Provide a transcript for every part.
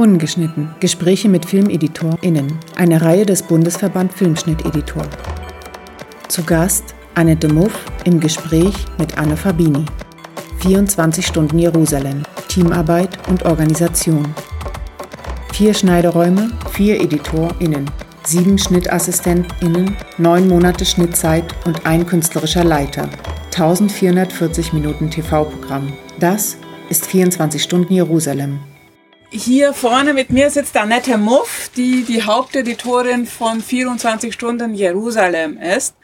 Ungeschnitten. Gespräche mit FilmeditorInnen. Eine Reihe des Bundesverband Filmschnitteditor. Zu Gast Annette Muff im Gespräch mit Anne Fabini. 24 Stunden Jerusalem. Teamarbeit und Organisation. Vier Schneideräume, vier EditorInnen, sieben SchnittassistentInnen, neun Monate Schnittzeit und ein künstlerischer Leiter. 1440 Minuten TV-Programm. Das ist 24 Stunden Jerusalem. Hier vorne mit mir sitzt Annette Muff, die die Haupteditorin von 24 Stunden Jerusalem ist.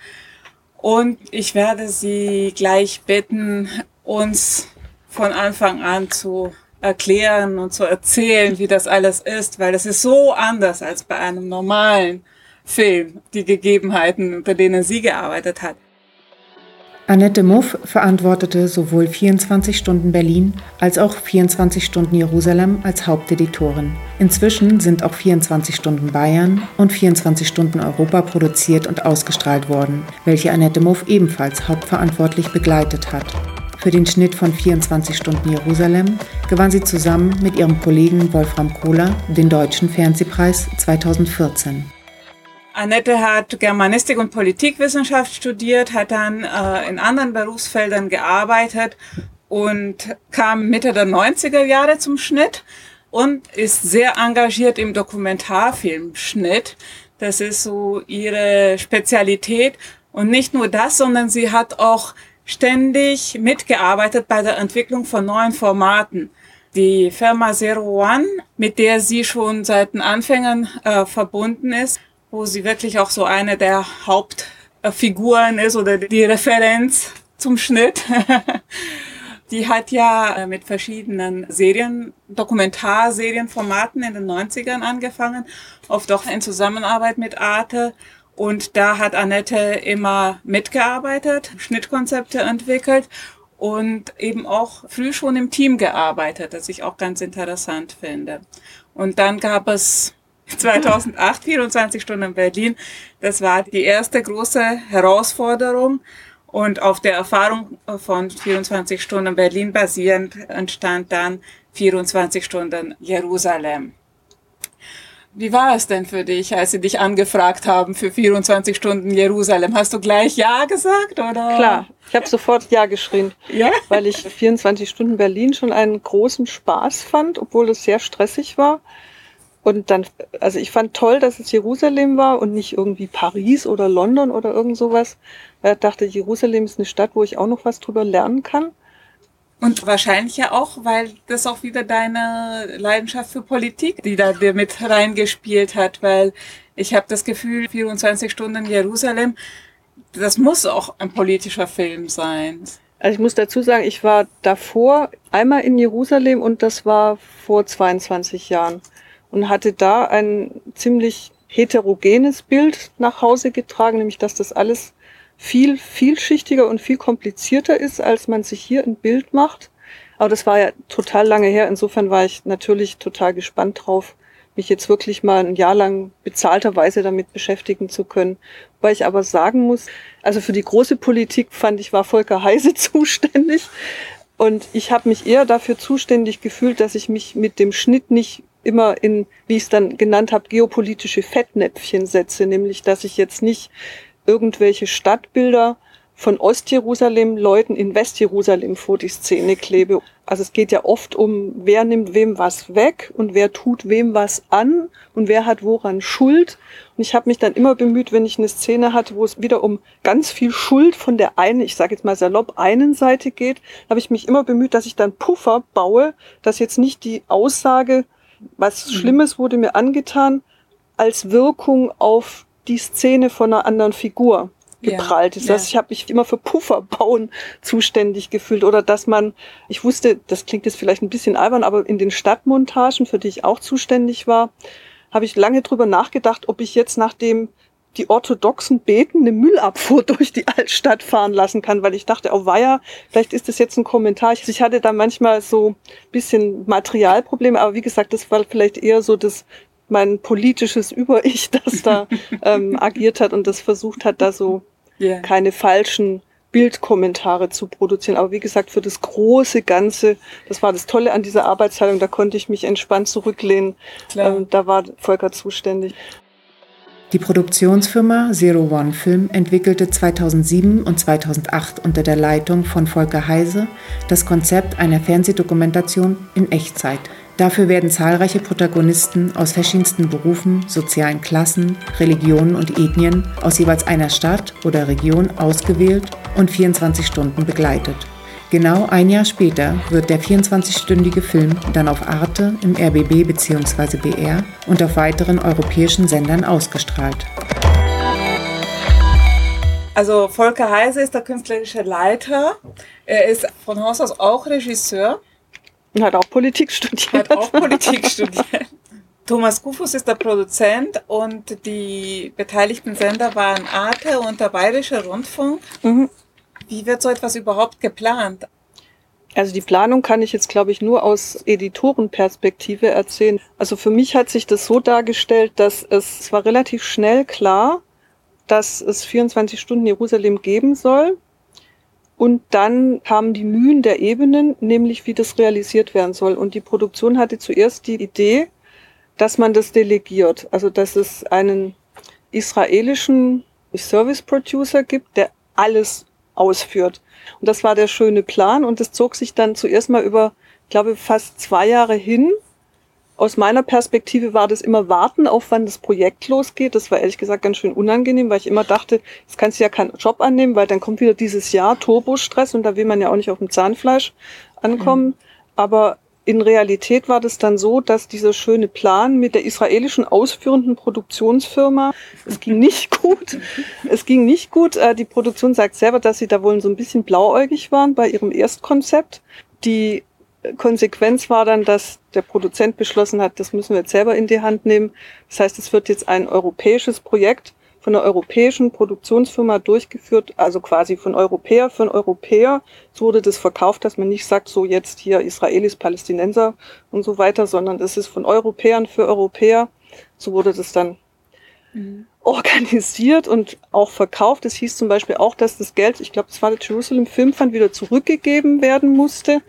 Und ich werde Sie gleich bitten, uns von Anfang an zu erklären und zu erzählen, wie das alles ist, weil es ist so anders als bei einem normalen Film, die Gegebenheiten, unter denen sie gearbeitet hat. Annette Muff verantwortete sowohl 24 Stunden Berlin als auch 24 Stunden Jerusalem als Haupteditorin. Inzwischen sind auch 24 Stunden Bayern und 24 Stunden Europa produziert und ausgestrahlt worden, welche Annette Muff ebenfalls hauptverantwortlich begleitet hat. Für den Schnitt von 24 Stunden Jerusalem gewann sie zusammen mit ihrem Kollegen Wolfram Kohler den Deutschen Fernsehpreis 2014. Annette hat Germanistik und Politikwissenschaft studiert, hat dann äh, in anderen Berufsfeldern gearbeitet und kam Mitte der 90er Jahre zum Schnitt und ist sehr engagiert im Dokumentarfilmschnitt. Das ist so ihre Spezialität. Und nicht nur das, sondern sie hat auch ständig mitgearbeitet bei der Entwicklung von neuen Formaten. Die Firma Zero One, mit der sie schon seit den Anfängen äh, verbunden ist, wo sie wirklich auch so eine der Hauptfiguren ist oder die Referenz zum Schnitt. Die hat ja äh, mit verschiedenen Serien, Dokumentarserienformaten in den 90ern angefangen, oft auch in Zusammenarbeit mit Arte. Und da hat Annette immer mitgearbeitet, Schnittkonzepte entwickelt und eben auch früh schon im Team gearbeitet, das ich auch ganz interessant finde. Und dann gab es 2008, 24 Stunden in Berlin. Das war die erste große Herausforderung. Und auf der Erfahrung von 24 Stunden Berlin basierend entstand dann 24 Stunden Jerusalem. Wie war es denn für dich, als sie dich angefragt haben für 24 Stunden Jerusalem? Hast du gleich Ja gesagt oder? Klar, ich habe sofort Ja geschrien, ja? weil ich 24 Stunden Berlin schon einen großen Spaß fand, obwohl es sehr stressig war. Und dann, also ich fand toll, dass es Jerusalem war und nicht irgendwie Paris oder London oder irgend sowas. Weil ich dachte, Jerusalem ist eine Stadt, wo ich auch noch was drüber lernen kann. Und wahrscheinlich ja auch, weil das auch wieder deine Leidenschaft für Politik, die da dir mit reingespielt hat, weil ich habe das Gefühl, 24 Stunden in Jerusalem, das muss auch ein politischer Film sein. Also ich muss dazu sagen, ich war davor einmal in Jerusalem und das war vor 22 Jahren und hatte da ein ziemlich heterogenes Bild nach Hause getragen, nämlich dass das alles viel vielschichtiger und viel komplizierter ist, als man sich hier ein Bild macht. Aber das war ja total lange her. Insofern war ich natürlich total gespannt drauf, mich jetzt wirklich mal ein Jahr lang bezahlterweise damit beschäftigen zu können. Weil ich aber sagen muss, also für die große Politik fand ich, war Volker Heise zuständig. Und ich habe mich eher dafür zuständig gefühlt, dass ich mich mit dem Schnitt nicht immer in, wie ich es dann genannt habe, geopolitische Fettnäpfchen setze, nämlich dass ich jetzt nicht irgendwelche Stadtbilder von Ostjerusalem Leuten in Westjerusalem vor die Szene klebe. Also es geht ja oft um, wer nimmt wem was weg und wer tut wem was an und wer hat woran Schuld. Und ich habe mich dann immer bemüht, wenn ich eine Szene hatte, wo es wieder um ganz viel Schuld von der einen, ich sage jetzt mal salopp, einen Seite geht, habe ich mich immer bemüht, dass ich dann Puffer baue, dass jetzt nicht die Aussage was mhm. Schlimmes wurde mir angetan, als Wirkung auf die Szene von einer anderen Figur geprallt ist. Ja. Also ich habe mich immer für Puffer bauen zuständig gefühlt oder dass man, ich wusste, das klingt jetzt vielleicht ein bisschen albern, aber in den Stadtmontagen, für die ich auch zuständig war, habe ich lange drüber nachgedacht, ob ich jetzt nach dem die orthodoxen Beten eine Müllabfuhr durch die Altstadt fahren lassen kann, weil ich dachte, oh weia, vielleicht ist das jetzt ein Kommentar. Ich hatte da manchmal so bisschen Materialprobleme, aber wie gesagt, das war vielleicht eher so das mein politisches Über-Ich, das da ähm, agiert hat und das versucht hat, da so yeah. keine falschen Bildkommentare zu produzieren. Aber wie gesagt, für das große Ganze, das war das Tolle an dieser Arbeitsteilung, da konnte ich mich entspannt zurücklehnen. Ähm, da war Volker zuständig. Die Produktionsfirma Zero One Film entwickelte 2007 und 2008 unter der Leitung von Volker Heise das Konzept einer Fernsehdokumentation in Echtzeit. Dafür werden zahlreiche Protagonisten aus verschiedensten Berufen, sozialen Klassen, Religionen und Ethnien aus jeweils einer Stadt oder Region ausgewählt und 24 Stunden begleitet. Genau ein Jahr später wird der 24-stündige Film dann auf Arte, im RBB bzw. BR und auf weiteren europäischen Sendern ausgestrahlt. Also Volker Heise ist der künstlerische Leiter. Er ist von Haus aus auch Regisseur. Und hat auch Politik studiert. Hat auch Politik studiert. Thomas Kufus ist der Produzent und die beteiligten Sender waren Arte und der Bayerische Rundfunk. Mhm. Wie wird so etwas überhaupt geplant? Also die Planung kann ich jetzt, glaube ich, nur aus Editorenperspektive erzählen. Also für mich hat sich das so dargestellt, dass es, es war relativ schnell klar, dass es 24 Stunden Jerusalem geben soll. Und dann kamen die Mühen der Ebenen, nämlich wie das realisiert werden soll. Und die Produktion hatte zuerst die Idee, dass man das delegiert. Also dass es einen israelischen Service Producer gibt, der alles ausführt. Und das war der schöne Plan und das zog sich dann zuerst mal über, ich glaube, fast zwei Jahre hin. Aus meiner Perspektive war das immer warten, auf wann das Projekt losgeht. Das war ehrlich gesagt ganz schön unangenehm, weil ich immer dachte, jetzt kannst du ja keinen Job annehmen, weil dann kommt wieder dieses Jahr Turbostress und da will man ja auch nicht auf dem Zahnfleisch ankommen. Mhm. Aber in Realität war das dann so, dass dieser schöne Plan mit der israelischen ausführenden Produktionsfirma, es ging nicht gut. Es ging nicht gut. Äh, die Produktion sagt selber, dass sie da wohl so ein bisschen blauäugig waren bei ihrem Erstkonzept. Die Konsequenz war dann, dass der Produzent beschlossen hat, das müssen wir jetzt selber in die Hand nehmen. Das heißt, es wird jetzt ein europäisches Projekt von einer europäischen Produktionsfirma durchgeführt, also quasi von Europäer für einen Europäer. So wurde das verkauft, dass man nicht sagt, so jetzt hier Israelis, Palästinenser und so weiter, sondern es ist von Europäern für Europäer. So wurde das dann mhm. organisiert und auch verkauft. Es hieß zum Beispiel auch, dass das Geld, ich glaube, das war der Jerusalem Film Fund, wieder zurückgegeben werden musste,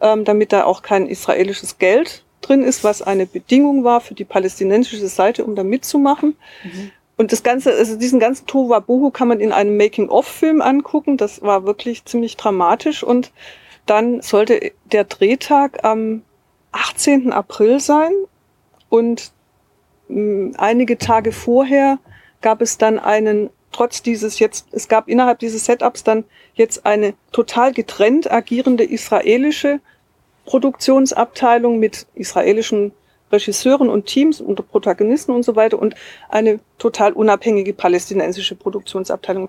ähm, damit da auch kein israelisches Geld drin ist, was eine Bedingung war für die palästinensische Seite, um da mitzumachen. Mhm. Und das Ganze, also diesen ganzen Tohuwabohu kann man in einem Making-of-Film angucken. Das war wirklich ziemlich dramatisch. Und dann sollte der Drehtag am 18. April sein. Und hm, einige Tage vorher gab es dann einen, trotz dieses jetzt, es gab innerhalb dieses Setups dann jetzt eine total getrennt agierende israelische Produktionsabteilung mit israelischen Regisseuren und Teams und Protagonisten und so weiter und eine total unabhängige palästinensische Produktionsabteilung.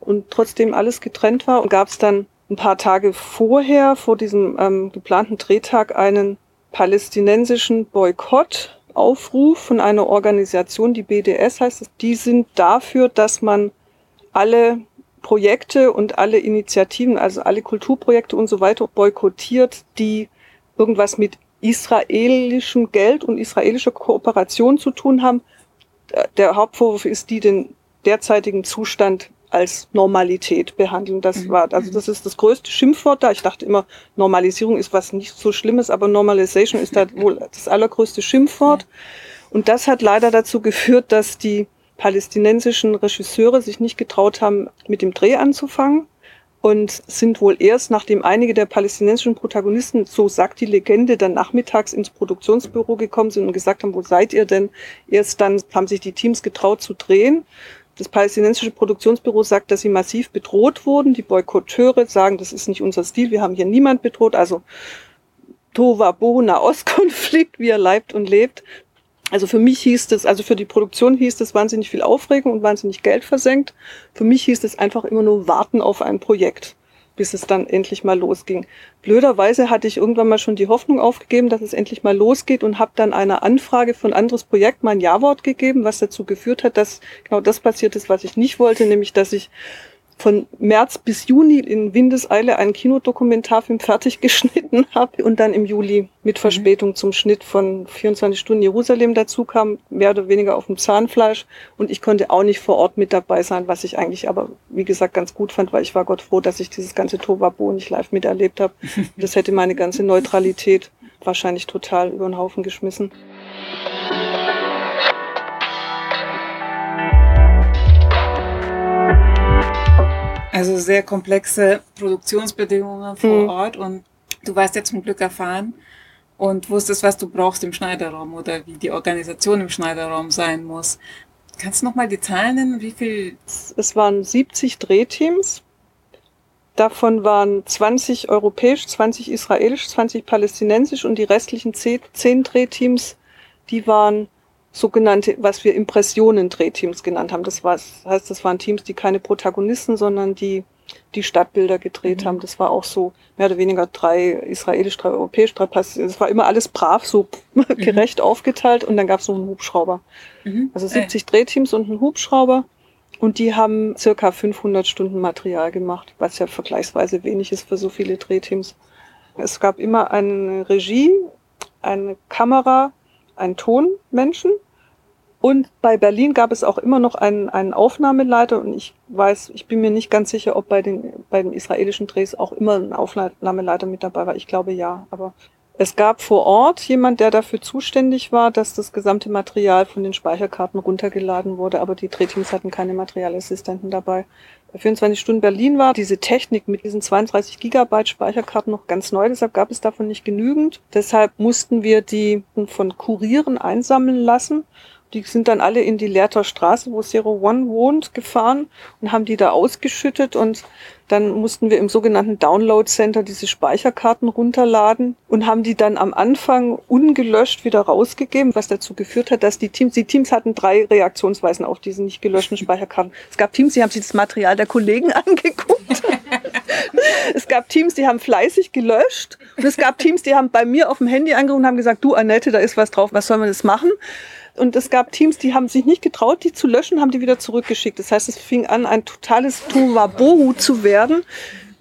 Und trotzdem alles getrennt war, gab es dann ein paar Tage vorher, vor diesem ähm, geplanten Drehtag, einen palästinensischen Boykottaufruf von einer Organisation, die BDS heißt es. Die sind dafür, dass man alle Projekte und alle Initiativen, also alle Kulturprojekte und so weiter boykottiert, die irgendwas mit israelischem Geld und israelischer Kooperation zu tun haben. Der Hauptvorwurf ist, die den derzeitigen Zustand als Normalität behandeln. Das mhm. war, also das ist das größte Schimpfwort da. Ich dachte immer, Normalisierung ist was nicht so Schlimmes, aber Normalization ist da wohl das allergrößte Schimpfwort. Und das hat leider dazu geführt, dass die palästinensischen Regisseure sich nicht getraut haben, mit dem Dreh anzufangen und sind wohl erst, nachdem einige der palästinensischen Protagonisten, so sagt die Legende, dann nachmittags ins Produktionsbüro gekommen sind und gesagt haben, wo seid ihr denn? Erst dann haben sich die Teams getraut zu drehen. Das palästinensische Produktionsbüro sagt, dass sie massiv bedroht wurden. Die Boykotteure sagen, das ist nicht unser Stil, wir haben hier niemand bedroht. Also Tova Bo, Nahostkonflikt, wie er leibt und lebt. Also für mich hieß es, also für die Produktion hieß es wahnsinnig viel Aufregung und wahnsinnig Geld versenkt. Für mich hieß es einfach immer nur warten auf ein Projekt, bis es dann endlich mal losging. Blöderweise hatte ich irgendwann mal schon die Hoffnung aufgegeben, dass es endlich mal losgeht und habe dann einer Anfrage ein anderes Projekt mein Ja-Wort gegeben, was dazu geführt hat, dass genau das passiert ist, was ich nicht wollte, nämlich dass ich von März bis Juni in Windeseile einen Kinodokumentarfilm fertig geschnitten habe und dann im Juli mit mhm. Verspätung zum Schnitt von 24 Stunden Jerusalem dazu kam, mehr oder weniger auf dem Zahnfleisch und ich konnte auch nicht vor Ort mit dabei sein, was ich eigentlich aber, wie gesagt, ganz gut fand, weil ich war Gott froh, dass ich dieses ganze Tovabo nicht live miterlebt habe. Das hätte meine ganze Neutralität wahrscheinlich total über den Haufen geschmissen. Also sehr komplexe Produktionsbedingungen vor mhm. Ort und du warst ja zum Glück erfahren und wusstest, was du brauchst im Schneiderraum oder wie die Organisation im Schneiderraum sein muss. Kannst du nochmal die Zahlen nennen? Wie viel? Es waren 70 Drehteams. Davon waren 20 europäisch, 20 israelisch, 20 palästinensisch und die restlichen 10 Drehteams, die waren sogenannte, was wir Impressionen-Drehteams genannt haben. Das, war, das heißt, das waren Teams, die keine Protagonisten, sondern die die Stadtbilder gedreht mhm. haben. Das war auch so mehr oder weniger drei israelisch, drei europäisch, drei Palästinensisch. Es war immer alles brav, so mhm. gerecht aufgeteilt und dann gab es noch einen Hubschrauber. Mhm. Also 70 äh. Drehteams und einen Hubschrauber. Und die haben circa 500 Stunden Material gemacht, was ja vergleichsweise wenig ist für so viele Drehteams. Es gab immer eine Regie, eine Kamera, einen Tonmenschen und bei Berlin gab es auch immer noch einen, einen Aufnahmeleiter und ich weiß, ich bin mir nicht ganz sicher, ob bei den, bei den israelischen Drehs auch immer ein Aufnahmeleiter mit dabei war. Ich glaube ja, aber es gab vor Ort jemand, der dafür zuständig war, dass das gesamte Material von den Speicherkarten runtergeladen wurde, aber die Drehteams hatten keine Materialassistenten dabei. Bei 24 Stunden Berlin war diese Technik mit diesen 32 Gigabyte Speicherkarten noch ganz neu, deshalb gab es davon nicht genügend. Deshalb mussten wir die von Kurieren einsammeln lassen die sind dann alle in die Leerter Straße, wo Zero One wohnt, gefahren und haben die da ausgeschüttet und dann mussten wir im sogenannten Download Center diese Speicherkarten runterladen und haben die dann am Anfang ungelöscht wieder rausgegeben, was dazu geführt hat, dass die Teams, die Teams hatten drei Reaktionsweisen auf diese nicht gelöschten Speicherkarten. Es gab Teams, die haben sich das Material der Kollegen angeguckt. es gab Teams, die haben fleißig gelöscht. Und es gab Teams, die haben bei mir auf dem Handy angerufen und haben gesagt, du Annette, da ist was drauf, was sollen wir das machen? Und es gab Teams, die haben sich nicht getraut, die zu löschen, haben die wieder zurückgeschickt. Das heißt, es fing an, ein totales Tohuwabohu zu werden,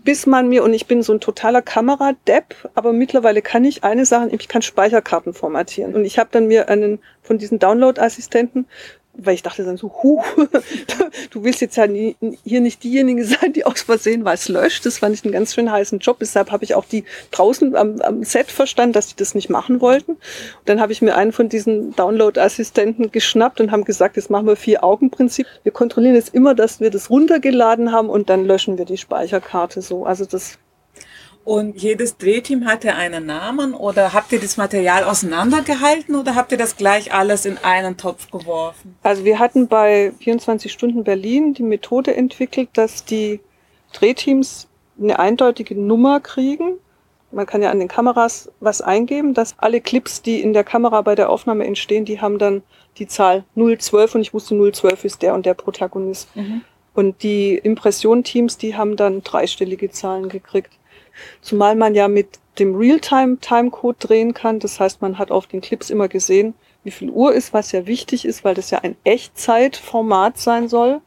bis man mir, und ich bin so ein totaler Kameradepp, aber mittlerweile kann ich eine Sache, ich kann Speicherkarten formatieren. Und ich habe dann mir einen von diesen Download-Assistenten weil ich dachte dann so, huh, du willst jetzt ja nie, hier nicht diejenige sein, die aus Versehen was löscht. Das fand ich einen ganz schön heißen Job. Deshalb habe ich auch die draußen am, am Set verstanden, dass die das nicht machen wollten. Und dann habe ich mir einen von diesen Download-Assistenten geschnappt und haben gesagt, jetzt machen wir Vier-Augen-Prinzip. Wir kontrollieren jetzt immer, dass wir das runtergeladen haben und dann löschen wir die Speicherkarte so. Also das und jedes Drehteam hatte einen Namen oder habt ihr das Material auseinandergehalten oder habt ihr das gleich alles in einen Topf geworfen? Also wir hatten bei 24 Stunden Berlin die Methode entwickelt, dass die Drehteams eine eindeutige Nummer kriegen. Man kann ja an den Kameras was eingeben, dass alle Clips, die in der Kamera bei der Aufnahme entstehen, die haben dann die Zahl 012 und ich wusste 012 ist der und der Protagonist. Mhm. Und die Impressionteams, die haben dann dreistellige Zahlen gekriegt. Zumal man ja mit dem Realtime-Timecode drehen kann. Das heißt, man hat auf den Clips immer gesehen, wie viel Uhr ist, was ja wichtig ist, weil das ja ein Echtzeitformat sein soll.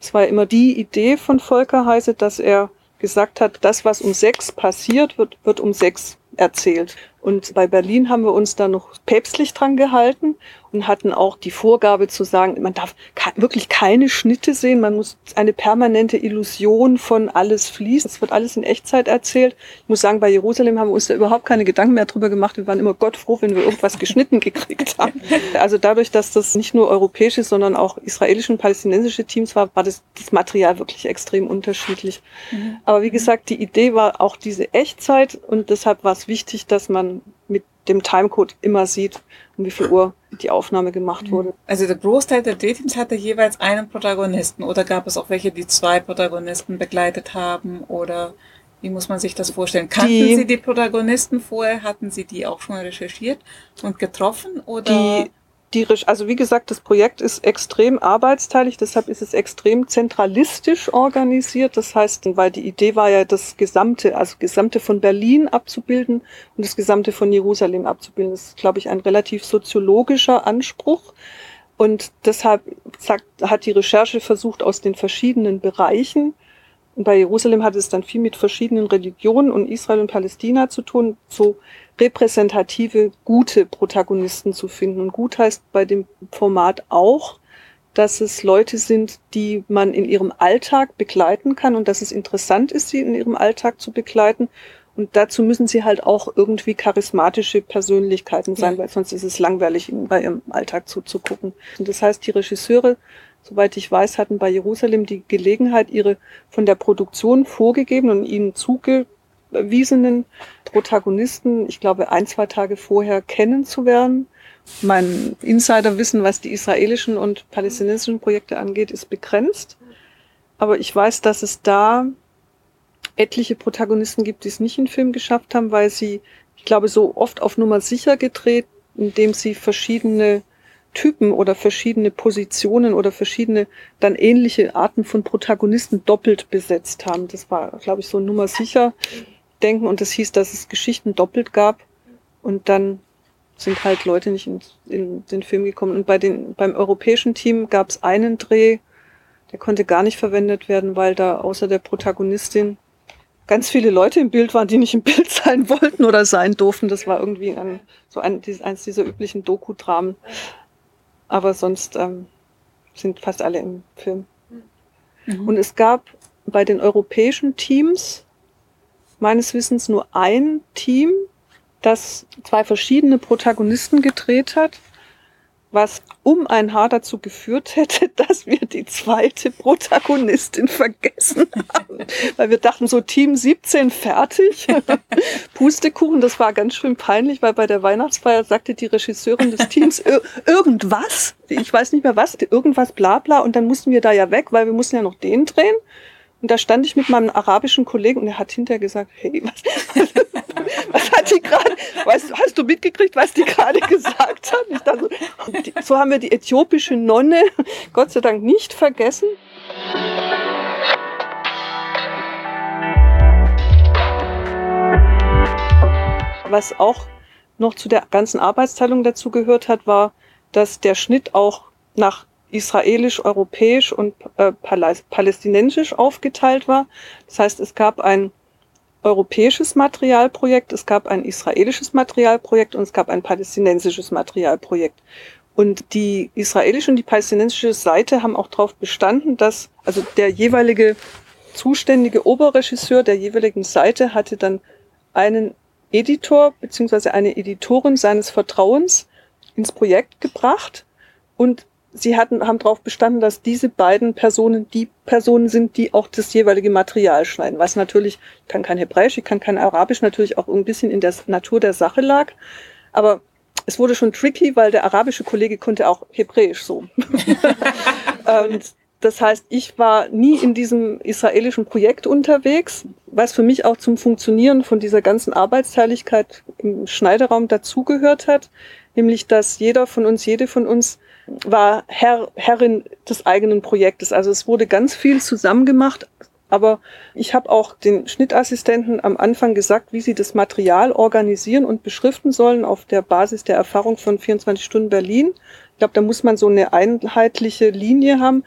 Es war ja immer die Idee von Volker Heise, dass er gesagt hat, das, was um sechs passiert, wird, wird um sechs erzählt. Und bei Berlin haben wir uns da noch päpstlich dran gehalten und hatten auch die Vorgabe zu sagen, man darf wirklich keine Schnitte sehen, man muss eine permanente Illusion von alles fließt. Es wird alles in Echtzeit erzählt. Ich muss sagen, bei Jerusalem haben wir uns da überhaupt keine Gedanken mehr drüber gemacht. Wir waren immer Gott froh, wenn wir irgendwas geschnitten gekriegt haben. Also dadurch, dass das nicht nur europäische, sondern auch israelische und palästinensische Teams war, war das, das Material wirklich extrem unterschiedlich. Mhm. Aber wie gesagt, die Idee war auch diese Echtzeit und deshalb war es wichtig, dass man dem Timecode immer sieht, um wie viel Uhr die Aufnahme gemacht wurde. Also der Großteil der Dateams hatte jeweils einen Protagonisten oder gab es auch welche, die zwei Protagonisten begleitet haben oder wie muss man sich das vorstellen? Kannten die, Sie die Protagonisten vorher? Hatten Sie die auch schon recherchiert und getroffen oder? Die die, also wie gesagt, das Projekt ist extrem arbeitsteilig, deshalb ist es extrem zentralistisch organisiert. Das heißt, weil die Idee war ja, das Gesamte, also Gesamte von Berlin abzubilden und das Gesamte von Jerusalem abzubilden. Das ist, glaube ich, ein relativ soziologischer Anspruch. Und deshalb sagt, hat die Recherche versucht, aus den verschiedenen Bereichen Und bei Jerusalem hat es dann viel mit verschiedenen Religionen und Israel und Palästina zu tun, so repräsentative, gute Protagonisten zu finden. Und gut heißt bei dem Format auch, dass es Leute sind, die man in ihrem Alltag begleiten kann und dass es interessant ist, sie in ihrem Alltag zu begleiten. Und dazu müssen sie halt auch irgendwie charismatische Persönlichkeiten sein, ja. weil sonst ist es langweilig, ihnen bei ihrem Alltag zuzugucken. Und das heißt, die Regisseure, soweit ich weiß, hatten bei Jerusalem die Gelegenheit, ihre von der Produktion vorgegebenen und ihnen zugewiesenen Protagonisten, ich glaube, ein, zwei Tage vorher kennenzulernen mein Insiderwissen, was die israelischen und palästinensischen Projekte angeht, ist begrenzt. Aber ich weiß, dass es da etliche Protagonisten gibt, die es nicht in Film geschafft haben, weil sie, ich glaube, so oft auf Nummer sicher gedreht, indem sie verschiedene Typen oder verschiedene Positionen oder verschiedene dann ähnliche Arten von Protagonisten doppelt besetzt haben. Das war, glaube ich, so Nummer sicher denken und das hieß, dass es Geschichten doppelt gab und dann sind halt Leute nicht in, in den Film gekommen. Und bei den, beim europäischen Team gab es einen Dreh, der konnte gar nicht verwendet werden, weil da außer der Protagonistin ganz viele Leute im Bild waren, die nicht im Bild sein wollten oder sein durften. Das war irgendwie ein, so ein, eins dieser üblichen Doku-Dramen. Aber sonst ähm, sind fast alle im Film. Mhm. Und es gab bei den europäischen Teams meines Wissens nur ein Team, das zwei verschiedene Protagonisten gedreht hat, was um ein Haar dazu geführt hätte, dass wir die zweite Protagonistin vergessen haben. weil wir dachten, so Team 17 fertig. Pustekuchen, das war ganz schön peinlich, weil bei der Weihnachtsfeier sagte die Regisseurin des Teams irgendwas, ich weiß nicht mehr was, irgendwas bla bla und dann mussten wir da ja weg, weil wir mussten ja noch den drehen. Und da stand ich mit meinem arabischen Kollegen und er hat hinterher gesagt, hey, was, was hat die gerade, hast du mitgekriegt, was die gerade gesagt hat? Dachte, so haben wir die äthiopische Nonne Gott sei Dank nicht vergessen. Was auch noch zu der ganzen Arbeitsteilung dazu gehört hat, war, dass der Schnitt auch nach israelisch, europäisch und äh, palästinensisch aufgeteilt war. Das heißt, es gab ein europäisches Materialprojekt, es gab ein israelisches Materialprojekt und es gab ein palästinensisches Materialprojekt. Und die israelische und die palästinensische Seite haben auch darauf bestanden, dass also der jeweilige zuständige Oberregisseur der jeweiligen Seite hatte dann einen Editor beziehungsweise eine Editorin seines Vertrauens ins Projekt gebracht und sie hatten, haben darauf bestanden, dass diese beiden Personen die Personen sind, die auch das jeweilige Material schneiden. Was natürlich, ich kann kein Hebräisch, ich kann kein Arabisch, natürlich auch ein bisschen in der Natur der Sache lag. Aber es wurde schon tricky, weil der arabische Kollege konnte auch Hebräisch so. Und das heißt, ich war nie in diesem israelischen Projekt unterwegs, was für mich auch zum Funktionieren von dieser ganzen Arbeitsteiligkeit im Schneideraum dazugehört hat, nämlich dass jeder von uns, jede von uns war Herr, Herrin des eigenen Projektes. Also es wurde ganz viel zusammen gemacht, aber ich habe auch den Schnittassistenten am Anfang gesagt, wie sie das Material organisieren und beschriften sollen auf der Basis der Erfahrung von 24 Stunden Berlin. Ich glaube, da muss man so eine einheitliche Linie haben.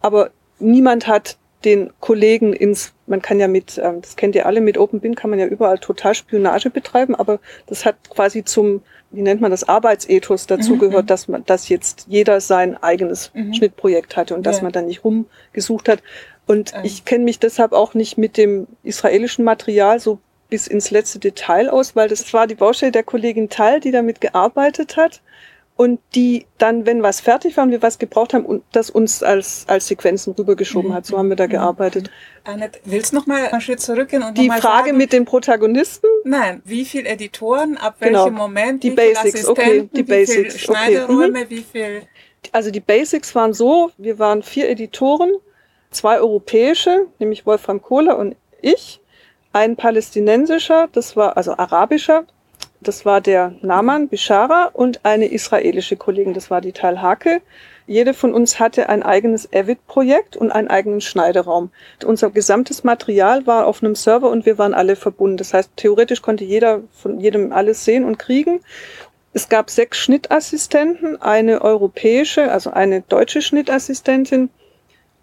Aber niemand hat den Kollegen ins, man kann ja mit, ähm, das kennt ihr alle, mit OpenBin kann man ja überall total Spionage betreiben, aber das hat quasi zum wie nennt man das, Arbeitsethos dazu mhm. gehört, mhm. dass man, dass jetzt jeder sein eigenes mhm. Schnittprojekt hatte und dass ja. man da nicht rumgesucht hat. Und ähm. ich kenne mich deshalb auch nicht mit dem israelischen Material so bis ins letzte Detail aus, weil das war die Baustelle der Kollegin Tal, die damit gearbeitet hat und die dann, wenn was fertig war und wir was gebraucht haben, und das uns als, als Sequenzen rübergeschoben hat. So haben wir da mhm. gearbeitet. Annette, willst du noch mal einen Schritt zurückgehen und Die Frage sagen, mit den Protagonisten? Nein, wie viele Editoren, ab genau. welchem Moment, die Basics, okay, die wie Basics, viele Schneideräume, okay. wie viel... Also die Basics waren so, wir waren vier Editoren, zwei europäische, nämlich Wolfram Kohler und ich, ein palästinensischer, das war also arabischer, das war der Naman Bishara und eine israelische Kollegin, das war die Tal Hake. Jede von uns hatte ein eigenes Avid-Projekt und einen eigenen Schneideraum. Unser gesamtes Material war auf einem Server und wir waren alle verbunden. Das heißt, theoretisch konnte jeder von jedem alles sehen und kriegen. Es gab sechs Schnittassistenten, eine europäische, also eine deutsche Schnittassistentin,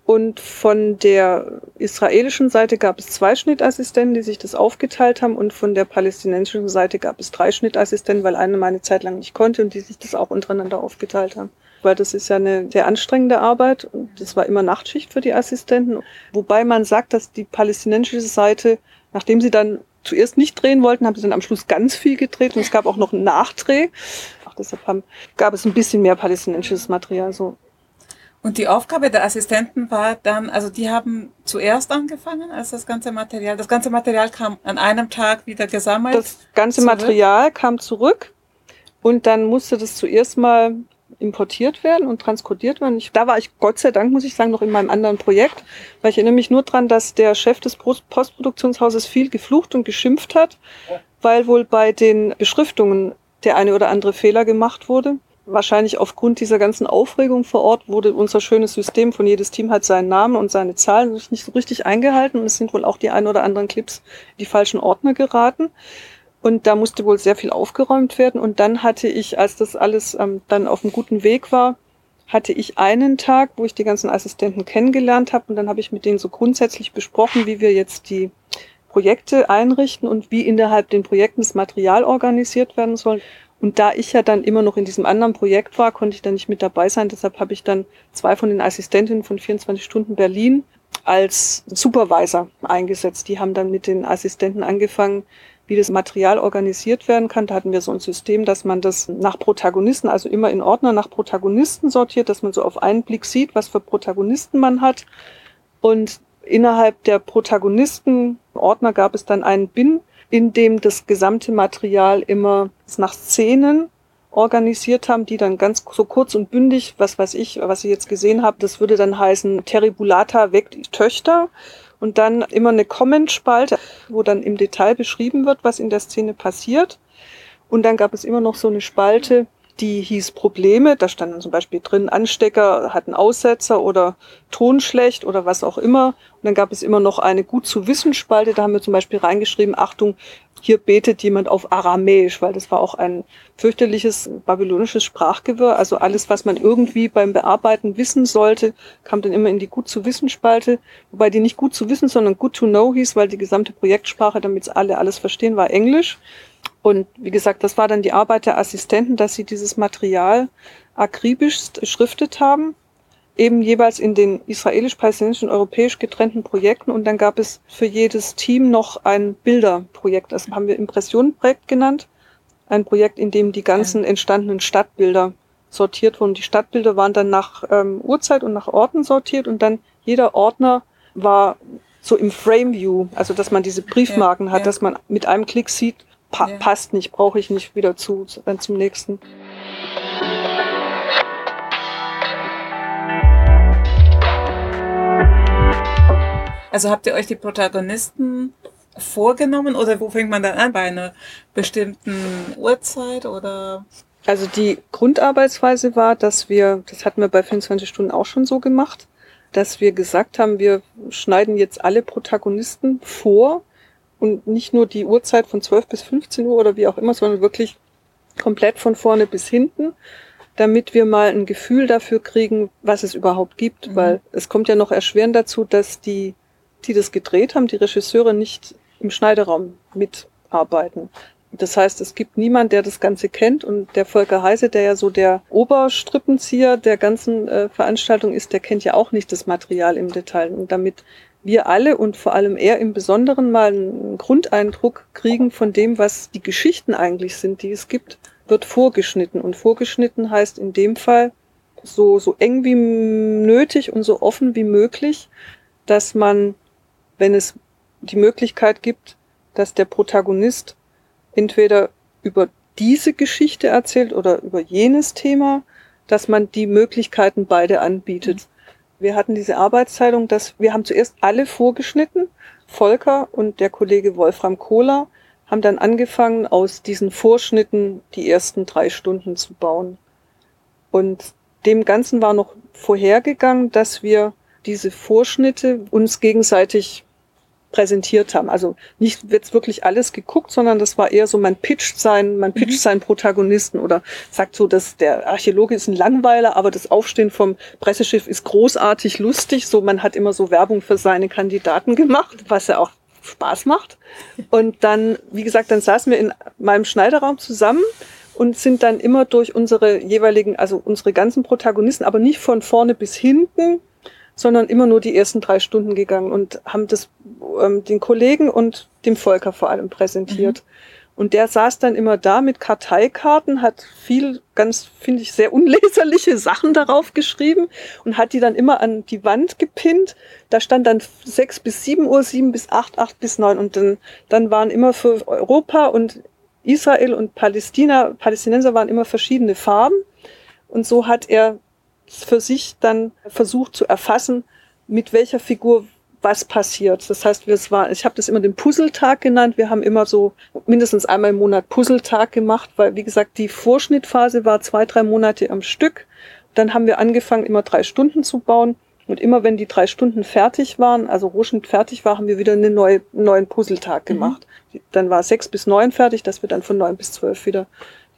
Und von der israelischen Seite gab es zwei Schnittassistenten, die sich das aufgeteilt haben. Und von der palästinensischen Seite gab es drei Schnittassistenten, weil eine meine Zeit lang nicht konnte und die sich das auch untereinander aufgeteilt haben. Weil das ist ja eine sehr anstrengende Arbeit. Und das war immer Nachtschicht für die Assistenten. Wobei man sagt, dass die palästinensische Seite, nachdem sie dann zuerst nicht drehen wollten, haben sie dann am Schluss ganz viel gedreht und es gab auch noch einen Nachdreh. Auch deshalb haben, gab es ein bisschen mehr palästinensisches Material. So und die Aufgabe der Assistenten war dann, also die haben zuerst angefangen, als das ganze Material, das ganze Material kam an einem Tag wieder gesammelt. Das ganze zurück. Material kam zurück und dann musste das zuerst mal importiert werden und transkodiert werden. Ich, da war ich Gott sei Dank, muss ich sagen, noch in meinem anderen Projekt, weil ich erinnere mich nur dran, dass der Chef des Postproduktionshauses viel geflucht und geschimpft hat, weil wohl bei den Beschriftungen der eine oder andere Fehler gemacht wurde wahrscheinlich aufgrund dieser ganzen Aufregung vor Ort wurde unser schönes System von jedes Team hat seinen Namen und seine Zahlen nicht so richtig eingehalten und es sind wohl auch die ein oder anderen Clips in die falschen Ordner geraten. Und da musste wohl sehr viel aufgeräumt werden. Und dann hatte ich, als das alles ähm, dann auf einem guten Weg war, hatte ich einen Tag, wo ich die ganzen Assistenten kennengelernt habe. Und dann habe ich mit denen so grundsätzlich besprochen, wie wir jetzt die Projekte einrichten und wie innerhalb den Projekten das Material organisiert werden soll. Und da ich ja dann immer noch in diesem anderen Projekt war, konnte ich dann nicht mit dabei sein. Deshalb habe ich dann zwei von den Assistentinnen von 24 Stunden Berlin als Supervisor eingesetzt. Die haben dann mit den Assistenten angefangen, wie das Material organisiert werden kann. Da hatten wir so ein System, dass man das nach Protagonisten, also immer in Ordner nach Protagonisten sortiert, dass man so auf einen Blick sieht, was für Protagonisten man hat. Und innerhalb der Protagonisten-Ordner gab es dann einen Bin, in dem das gesamte Material immer nach Szenen organisiert haben, die dann ganz so kurz und bündig, was weiß ich, was ich jetzt gesehen habe, das würde dann heißen, Terribulata weckt die Töchter und dann immer eine Comment-Spalte, wo dann im Detail beschrieben wird, was in der Szene passiert. Und dann gab es immer noch so eine Spalte, die hieß Probleme. Da standen zum Beispiel drin, Anstecker hatten Aussetzer oder Ton schlecht oder was auch immer. Und dann gab es immer noch eine gut zu wissen Spalte. Da haben wir zum Beispiel reingeschrieben, Achtung, hier betet jemand auf Aramäisch, weil das war auch ein fürchterliches babylonisches Sprachgewirr. Also alles, was man irgendwie beim Bearbeiten wissen sollte, kam dann immer in die gut zu wissen Spalte. Wobei die nicht gut zu wissen, sondern good to know hieß, weil die gesamte Projektsprache, damit alle alles verstehen, war Englisch. Und wie gesagt, das war dann die Arbeit der Assistenten, dass sie dieses Material akribisch beschriftet haben, eben jeweils in den israelisch-palästinensischen europäisch getrennten Projekten. Und dann gab es für jedes Team noch ein Bilderprojekt. Das haben wir Impressionenprojekt genannt. Ein Projekt, in dem die ganzen entstandenen Stadtbilder sortiert wurden. Die Stadtbilder waren dann nach ähm, Uhrzeit und nach Orten sortiert und dann jeder Ordner war so im Frame View, also dass man diese Briefmarken ja, hat, ja. dass man mit einem Klick sieht, pa ja. passt nicht, brauche ich nicht wieder zu, dann zum nächsten. Also habt ihr euch die Protagonisten vorgenommen oder wo fängt man dann an? Bei einer bestimmten Uhrzeit oder? Also die Grundarbeitsweise war, dass wir, das hatten wir bei 24 Stunden auch schon so gemacht, dass wir gesagt haben, wir schneiden jetzt alle Protagonisten vor und nicht nur die Uhrzeit von 12 bis 15 Uhr oder wie auch immer, sondern wirklich komplett von vorne bis hinten, damit wir mal ein Gefühl dafür kriegen, was es überhaupt gibt, mhm. weil es kommt ja noch erschwerend dazu, dass die, die das gedreht haben, die Regisseure nicht im Schneideraum mitarbeiten. Das heißt, es gibt niemand, der das Ganze kennt und der Volker Heise, der ja so der Oberstrippenzieher der ganzen äh, Veranstaltung ist, der kennt ja auch nicht das Material im Detail. Und damit wir alle und vor allem er im Besonderen mal einen Grundeindruck kriegen von dem, was die Geschichten eigentlich sind, die es gibt, wird vorgeschnitten. Und vorgeschnitten heißt in dem Fall so, so eng wie nötig und so offen wie möglich, dass man, wenn es die Möglichkeit gibt, dass der Protagonist entweder über diese Geschichte erzählt oder über jenes Thema, dass man die Möglichkeiten beide anbietet. Wir hatten diese Arbeitsteilung, dass wir haben zuerst alle vorgeschnitten. Volker und der Kollege Wolfram Kohler haben dann angefangen, aus diesen Vorschnitten die ersten drei Stunden zu bauen. Und dem Ganzen war noch vorhergegangen, dass wir diese Vorschnitte uns gegenseitig präsentiert haben. Also nicht jetzt wirklich alles geguckt, sondern das war eher so, man pitcht sein, man pitcht mhm. seinen Protagonisten oder sagt so, dass der Archäologe ist ein Langweiler, aber das Aufstehen vom Presseschiff ist großartig lustig. So, man hat immer so Werbung für seine Kandidaten gemacht, was ja auch Spaß macht. Und dann, wie gesagt, dann saßen wir in meinem Schneiderraum zusammen und sind dann immer durch unsere jeweiligen, also unsere ganzen Protagonisten, aber nicht von vorne bis hinten, sondern immer nur die ersten drei Stunden gegangen und haben das ähm, den Kollegen und dem Volker vor allem präsentiert. Mhm. Und der saß dann immer da mit Karteikarten, hat viel, ganz, finde ich, sehr unleserliche Sachen darauf geschrieben und hat die dann immer an die Wand gepinnt. Da stand dann sechs bis sieben Uhr, sieben bis acht, acht bis neun und dann, dann waren immer für Europa und Israel und Palästina, Palästinenser waren immer verschiedene Farben. Und so hat er für sich dann versucht zu erfassen, mit welcher Figur was passiert. Das heißt, wir, es war, ich habe das immer den Puzzletag genannt. Wir haben immer so mindestens einmal im Monat Puzzletag gemacht, weil, wie gesagt, die Vorschnittphase war zwei, drei Monate am Stück. Dann haben wir angefangen, immer drei Stunden zu bauen. Und immer wenn die drei Stunden fertig waren, also Rohschnitt fertig war, haben wir wieder einen neue, neuen Puzzletag mhm. gemacht. Mhm. Dann war sechs bis neun fertig, dass wir dann von neun bis zwölf wieder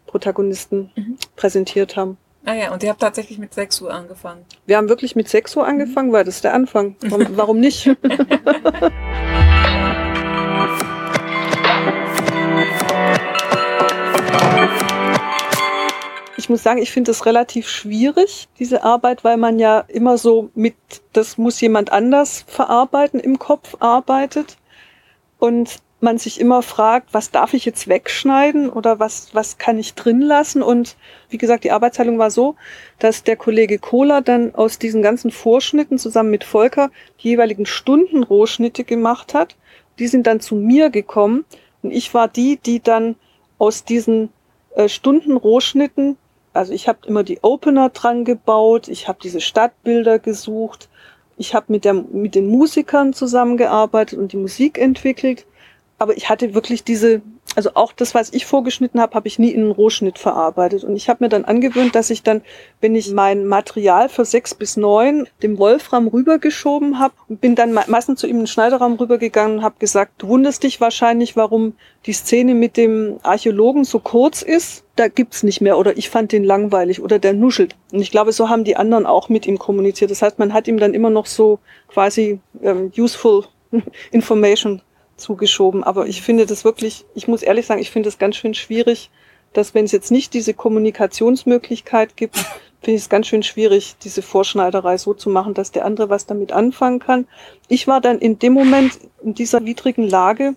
Protagonisten mhm. präsentiert haben. Ah ja, und ihr habt tatsächlich mit 6 Uhr angefangen. Wir haben wirklich mit 6 Uhr angefangen, mhm. weil das ist der Anfang. Warum, warum nicht? ich muss sagen, ich finde es relativ schwierig, diese Arbeit, weil man ja immer so mit, das muss jemand anders verarbeiten, im Kopf arbeitet. Und man sich immer fragt, was darf ich jetzt wegschneiden oder was, was kann ich drin lassen? Und wie gesagt, die Arbeitsteilung war so, dass der Kollege Kohler dann aus diesen ganzen Vorschnitten zusammen mit Volker die jeweiligen Stundenrohschnitte gemacht hat. Die sind dann zu mir gekommen und ich war die, die dann aus diesen äh, Stundenrohschnitten, also ich habe immer die Opener dran gebaut, ich habe diese Stadtbilder gesucht, ich habe mit, mit den Musikern zusammengearbeitet und die Musik entwickelt aber ich hatte wirklich diese, also auch das, was ich vorgeschnitten habe, habe ich nie in einen Rohschnitt verarbeitet. Und ich habe mir dann angewöhnt, dass ich dann, wenn ich mein Material für sechs bis neun dem Wolfram rübergeschoben habe bin dann meistens zu ihm in den Schneiderraum rübergegangen und habe gesagt, du wunderst dich wahrscheinlich, warum die Szene mit dem Archäologen so kurz ist. Da gibt's nicht mehr oder ich fand den langweilig oder der nuschelt. Und ich glaube, so haben die anderen auch mit ihm kommuniziert. Das heißt, man hat ihm dann immer noch so quasi ähm, useful information zugeschoben. Aber ich finde das wirklich, ich muss ehrlich sagen, ich finde es ganz schön schwierig, dass wenn es jetzt nicht diese Kommunikationsmöglichkeit gibt, finde ich es ganz schön schwierig, diese Vorschneiderei so zu machen, dass der andere was damit anfangen kann. Ich war dann in dem Moment in dieser widrigen Lage,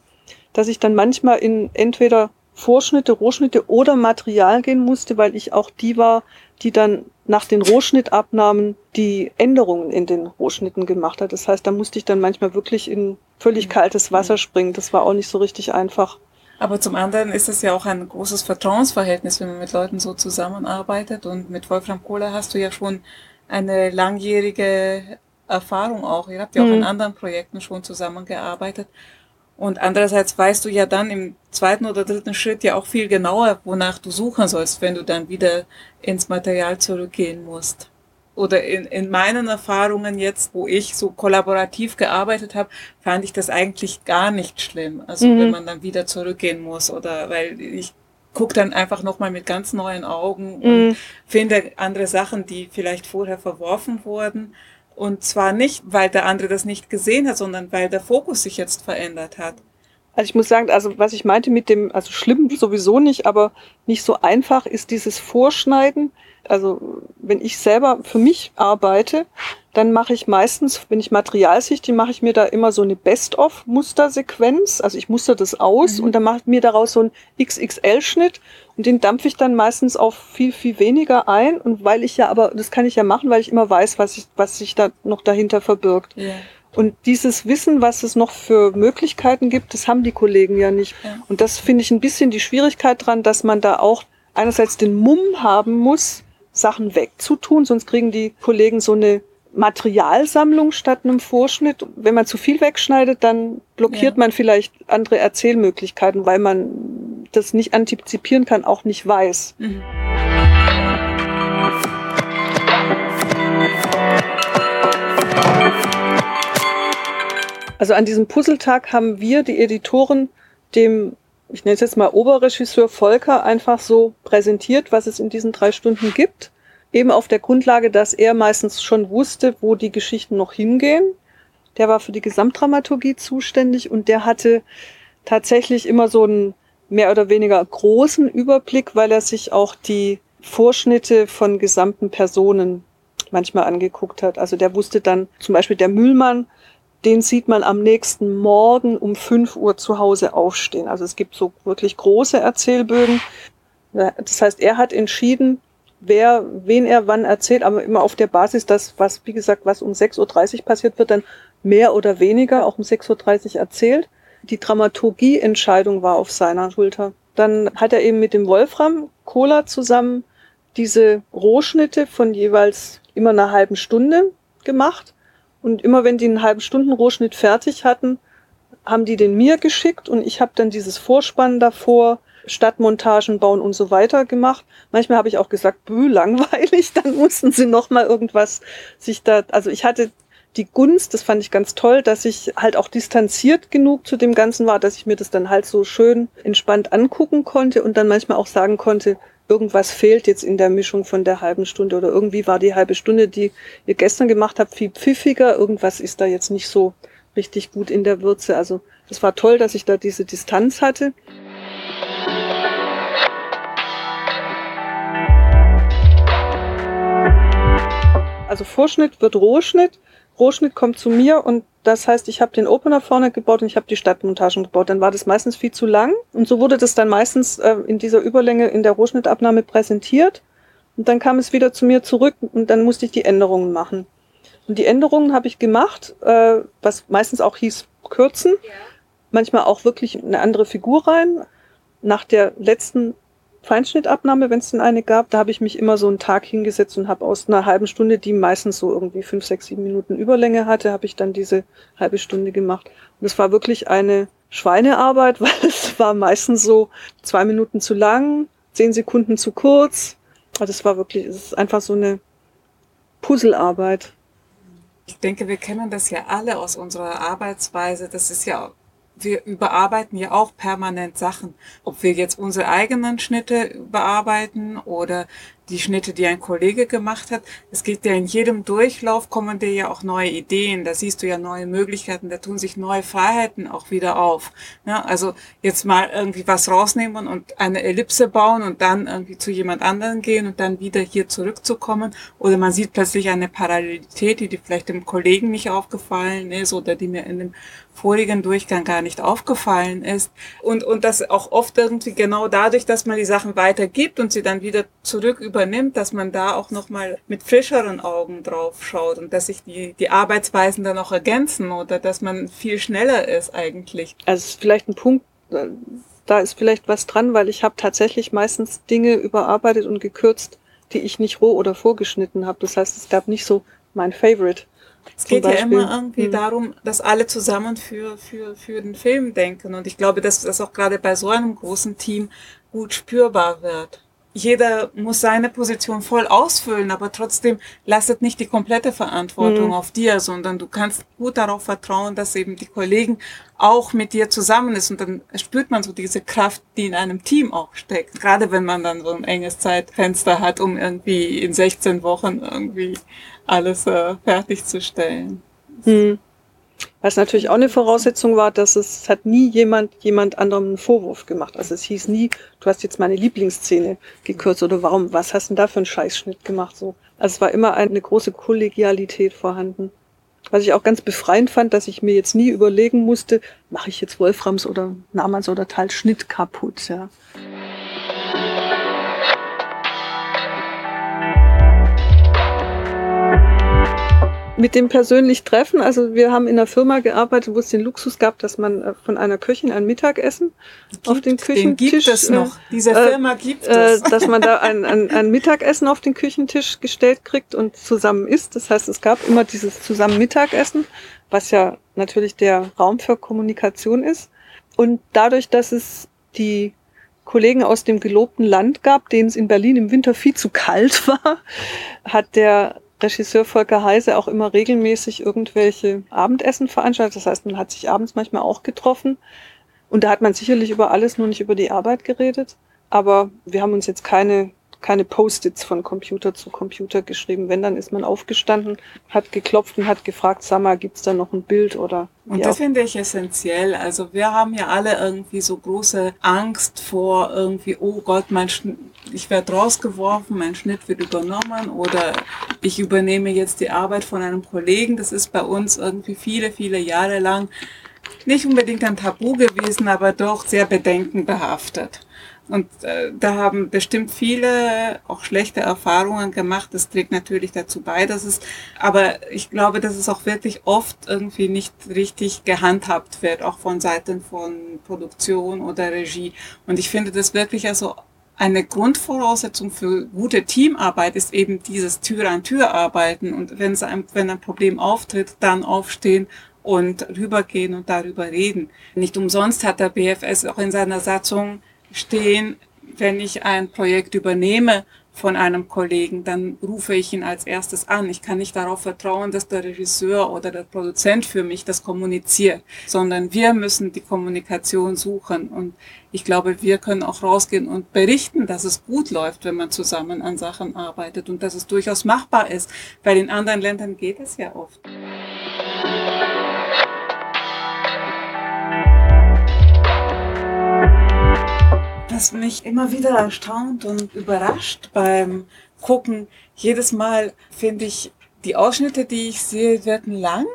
dass ich dann manchmal in entweder Vorschnitte, Rohschnitte oder Material gehen musste, weil ich auch die war, die dann nach den Rohschnittabnahmen die Änderungen in den Rohschnitten gemacht hat. Das heißt, da musste ich dann manchmal wirklich in völlig mhm. kaltes Wasser mhm. springen. Das war auch nicht so richtig einfach. Aber zum anderen ist es ja auch ein großes Vertrauensverhältnis, wenn man mit Leuten so zusammenarbeitet. Und mit Wolfram Kohler hast du ja schon eine langjährige Erfahrung auch. Ihr habt ja auch mhm. in anderen Projekten schon zusammengearbeitet. Und andererseits weißt du ja dann im zweiten oder dritten Schritt ja auch viel genauer, wonach du suchen sollst, wenn du dann wieder ins Material zurückgehen musst. Oder in, in meinen Erfahrungen jetzt, wo ich so kollaborativ gearbeitet habe, fand ich das eigentlich gar nicht schlimm. Also mhm. wenn man dann wieder zurückgehen muss oder weil ich gucke dann einfach nochmal mit ganz neuen Augen und mhm. finde andere Sachen, die vielleicht vorher verworfen wurden. Und zwar nicht, weil der andere das nicht gesehen hat, sondern weil der Fokus sich jetzt verändert hat. Also ich muss sagen, also was ich meinte mit dem, also schlimm sowieso nicht, aber nicht so einfach ist dieses Vorschneiden. Also wenn ich selber für mich arbeite, dann mache ich meistens, wenn ich Materialsichte, mache ich mir da immer so eine Best-of-Mustersequenz. Also ich muster das aus mhm. und dann mache ich mir daraus so einen XXL-Schnitt und den dampfe ich dann meistens auf viel, viel weniger ein. Und weil ich ja, aber das kann ich ja machen, weil ich immer weiß, was, ich, was sich da noch dahinter verbirgt. Yeah. Und dieses Wissen, was es noch für Möglichkeiten gibt, das haben die Kollegen ja nicht. Ja. Und das finde ich ein bisschen die Schwierigkeit dran, dass man da auch einerseits den Mumm haben muss, Sachen wegzutun, sonst kriegen die Kollegen so eine Materialsammlung statt einem Vorschnitt. Wenn man zu viel wegschneidet, dann blockiert ja. man vielleicht andere Erzählmöglichkeiten, weil man das nicht antizipieren kann, auch nicht weiß. Mhm. Also an diesem Puzzletag haben wir, die Editoren, dem, ich nenne es jetzt mal Oberregisseur Volker, einfach so präsentiert, was es in diesen drei Stunden gibt. Eben auf der Grundlage, dass er meistens schon wusste, wo die Geschichten noch hingehen. Der war für die Gesamtdramaturgie zuständig und der hatte tatsächlich immer so einen mehr oder weniger großen Überblick, weil er sich auch die Vorschnitte von gesamten Personen manchmal angeguckt hat. Also der wusste dann zum Beispiel der Müllmann, den sieht man am nächsten Morgen um 5 Uhr zu Hause aufstehen. Also es gibt so wirklich große Erzählbögen. Das heißt, er hat entschieden, wer, wen er wann erzählt, aber immer auf der Basis, dass was, wie gesagt, was um 6.30 Uhr passiert, wird dann mehr oder weniger auch um 6.30 Uhr erzählt. Die Dramaturgieentscheidung war auf seiner Schulter. Dann hat er eben mit dem Wolfram Kohler zusammen diese Rohschnitte von jeweils immer einer halben Stunde gemacht. Und immer wenn die einen halben Stunden Rohschnitt fertig hatten, haben die den mir geschickt und ich habe dann dieses Vorspannen davor, Stadtmontagen bauen und so weiter gemacht. Manchmal habe ich auch gesagt, bö, langweilig, dann mussten sie noch mal irgendwas sich da, also ich hatte die Gunst, das fand ich ganz toll, dass ich halt auch distanziert genug zu dem Ganzen war, dass ich mir das dann halt so schön entspannt angucken konnte und dann manchmal auch sagen konnte, irgendwas fehlt jetzt in der Mischung von der halben Stunde oder irgendwie war die halbe Stunde, die ihr gestern gemacht habt, viel pfiffiger, irgendwas ist da jetzt nicht so richtig gut in der Würze. Also es war toll, dass ich da diese Distanz hatte. Also Vorschnitt wird Rohschnitt Rohschnitt kommt zu mir und das heißt, ich habe den Opener vorne gebaut und ich habe die Stadtmontagen gebaut. Dann war das meistens viel zu lang und so wurde das dann meistens äh, in dieser Überlänge in der Rohschnittabnahme präsentiert und dann kam es wieder zu mir zurück und dann musste ich die Änderungen machen. Und die Änderungen habe ich gemacht, äh, was meistens auch hieß kürzen, ja. manchmal auch wirklich eine andere Figur rein. Nach der letzten Feinschnittabnahme, wenn es denn eine gab, da habe ich mich immer so einen Tag hingesetzt und habe aus einer halben Stunde, die meistens so irgendwie fünf, sechs, sieben Minuten Überlänge hatte, habe ich dann diese halbe Stunde gemacht. Und es war wirklich eine Schweinearbeit, weil es war meistens so zwei Minuten zu lang, zehn Sekunden zu kurz. Also es war wirklich, es ist einfach so eine Puzzlearbeit. Ich denke, wir kennen das ja alle aus unserer Arbeitsweise. Das ist ja wir überarbeiten ja auch permanent Sachen. Ob wir jetzt unsere eigenen Schnitte überarbeiten oder die Schnitte, die ein Kollege gemacht hat. Es geht ja in jedem Durchlauf kommen dir ja auch neue Ideen. Da siehst du ja neue Möglichkeiten. Da tun sich neue Freiheiten auch wieder auf. Ja, also jetzt mal irgendwie was rausnehmen und eine Ellipse bauen und dann irgendwie zu jemand anderen gehen und dann wieder hier zurückzukommen. Oder man sieht plötzlich eine Parallelität, die, die vielleicht dem Kollegen nicht aufgefallen ist oder die mir in dem vorigen Durchgang gar nicht aufgefallen ist. Und, und das auch oft irgendwie genau dadurch, dass man die Sachen weitergibt und sie dann wieder zurück übernimmt, dass man da auch nochmal mit frischeren Augen drauf schaut und dass sich die, die Arbeitsweisen dann auch ergänzen oder dass man viel schneller ist eigentlich. Also ist vielleicht ein Punkt, äh, da ist vielleicht was dran, weil ich habe tatsächlich meistens Dinge überarbeitet und gekürzt, die ich nicht roh oder vorgeschnitten habe. Das heißt, es gab nicht so mein Favorite. Es geht Beispiel. ja immer irgendwie hm. darum, dass alle zusammen für, für, für den Film denken. Und ich glaube, dass das auch gerade bei so einem großen Team gut spürbar wird. Jeder muss seine Position voll ausfüllen, aber trotzdem lastet nicht die komplette Verantwortung mhm. auf dir, sondern du kannst gut darauf vertrauen, dass eben die Kollegen auch mit dir zusammen ist und dann spürt man so diese Kraft, die in einem Team auch steckt. Gerade wenn man dann so ein enges Zeitfenster hat, um irgendwie in 16 Wochen irgendwie alles äh, fertigzustellen. Hm. Was natürlich auch eine Voraussetzung war, dass es hat nie jemand jemand anderem einen Vorwurf gemacht. Also es hieß nie, du hast jetzt meine Lieblingsszene gekürzt oder warum, was hast du denn da für einen Scheißschnitt gemacht? So. Also es war immer eine große Kollegialität vorhanden. Was ich auch ganz befreiend fand, dass ich mir jetzt nie überlegen musste, mache ich jetzt Wolframs oder Namans oder Teil Schnitt kaputt, ja. Mit dem persönlich treffen. Also wir haben in einer Firma gearbeitet, wo es den Luxus gab, dass man äh, von einer Köchin ein Mittagessen gibt, auf den Küchentisch. Den gibt es noch. Äh, Diese Firma gibt äh, es. Dass man da ein, ein, ein Mittagessen auf den Küchentisch gestellt kriegt und zusammen isst. Das heißt, es gab immer dieses zusammen Mittagessen, was ja natürlich der Raum für Kommunikation ist. Und dadurch, dass es die Kollegen aus dem gelobten Land gab, denen es in Berlin im Winter viel zu kalt war, hat der Regisseur Volker Heise auch immer regelmäßig irgendwelche Abendessen veranstaltet. Das heißt, man hat sich abends manchmal auch getroffen. Und da hat man sicherlich über alles, nur nicht über die Arbeit geredet. Aber wir haben uns jetzt keine keine Post-its von Computer zu Computer geschrieben. Wenn, dann ist man aufgestanden, hat geklopft und hat gefragt, sag mal, gibt's da noch ein Bild oder und das finde ich essentiell. Also wir haben ja alle irgendwie so große Angst vor irgendwie, oh Gott, mein Schnitt, ich werde rausgeworfen, mein Schnitt wird übernommen oder ich übernehme jetzt die Arbeit von einem Kollegen. Das ist bei uns irgendwie viele, viele Jahre lang nicht unbedingt ein Tabu gewesen, aber doch sehr bedenkenbehaftet. Und äh, da haben bestimmt viele auch schlechte Erfahrungen gemacht. Das trägt natürlich dazu bei, dass es, aber ich glaube, dass es auch wirklich oft irgendwie nicht richtig gehandhabt wird, auch von Seiten von Produktion oder Regie. Und ich finde das wirklich also eine Grundvoraussetzung für gute Teamarbeit ist eben dieses Tür an Tür arbeiten. Und wenn es ein, wenn ein Problem auftritt, dann aufstehen und rübergehen und darüber reden. Nicht umsonst hat der BFS auch in seiner Satzung stehen, wenn ich ein Projekt übernehme von einem Kollegen, dann rufe ich ihn als erstes an. Ich kann nicht darauf vertrauen, dass der Regisseur oder der Produzent für mich das kommuniziert, sondern wir müssen die Kommunikation suchen. Und ich glaube, wir können auch rausgehen und berichten, dass es gut läuft, wenn man zusammen an Sachen arbeitet und dass es durchaus machbar ist, weil in anderen Ländern geht es ja oft. Was mich immer wieder erstaunt und überrascht beim Gucken. Jedes Mal finde ich, die Ausschnitte, die ich sehe, werden lang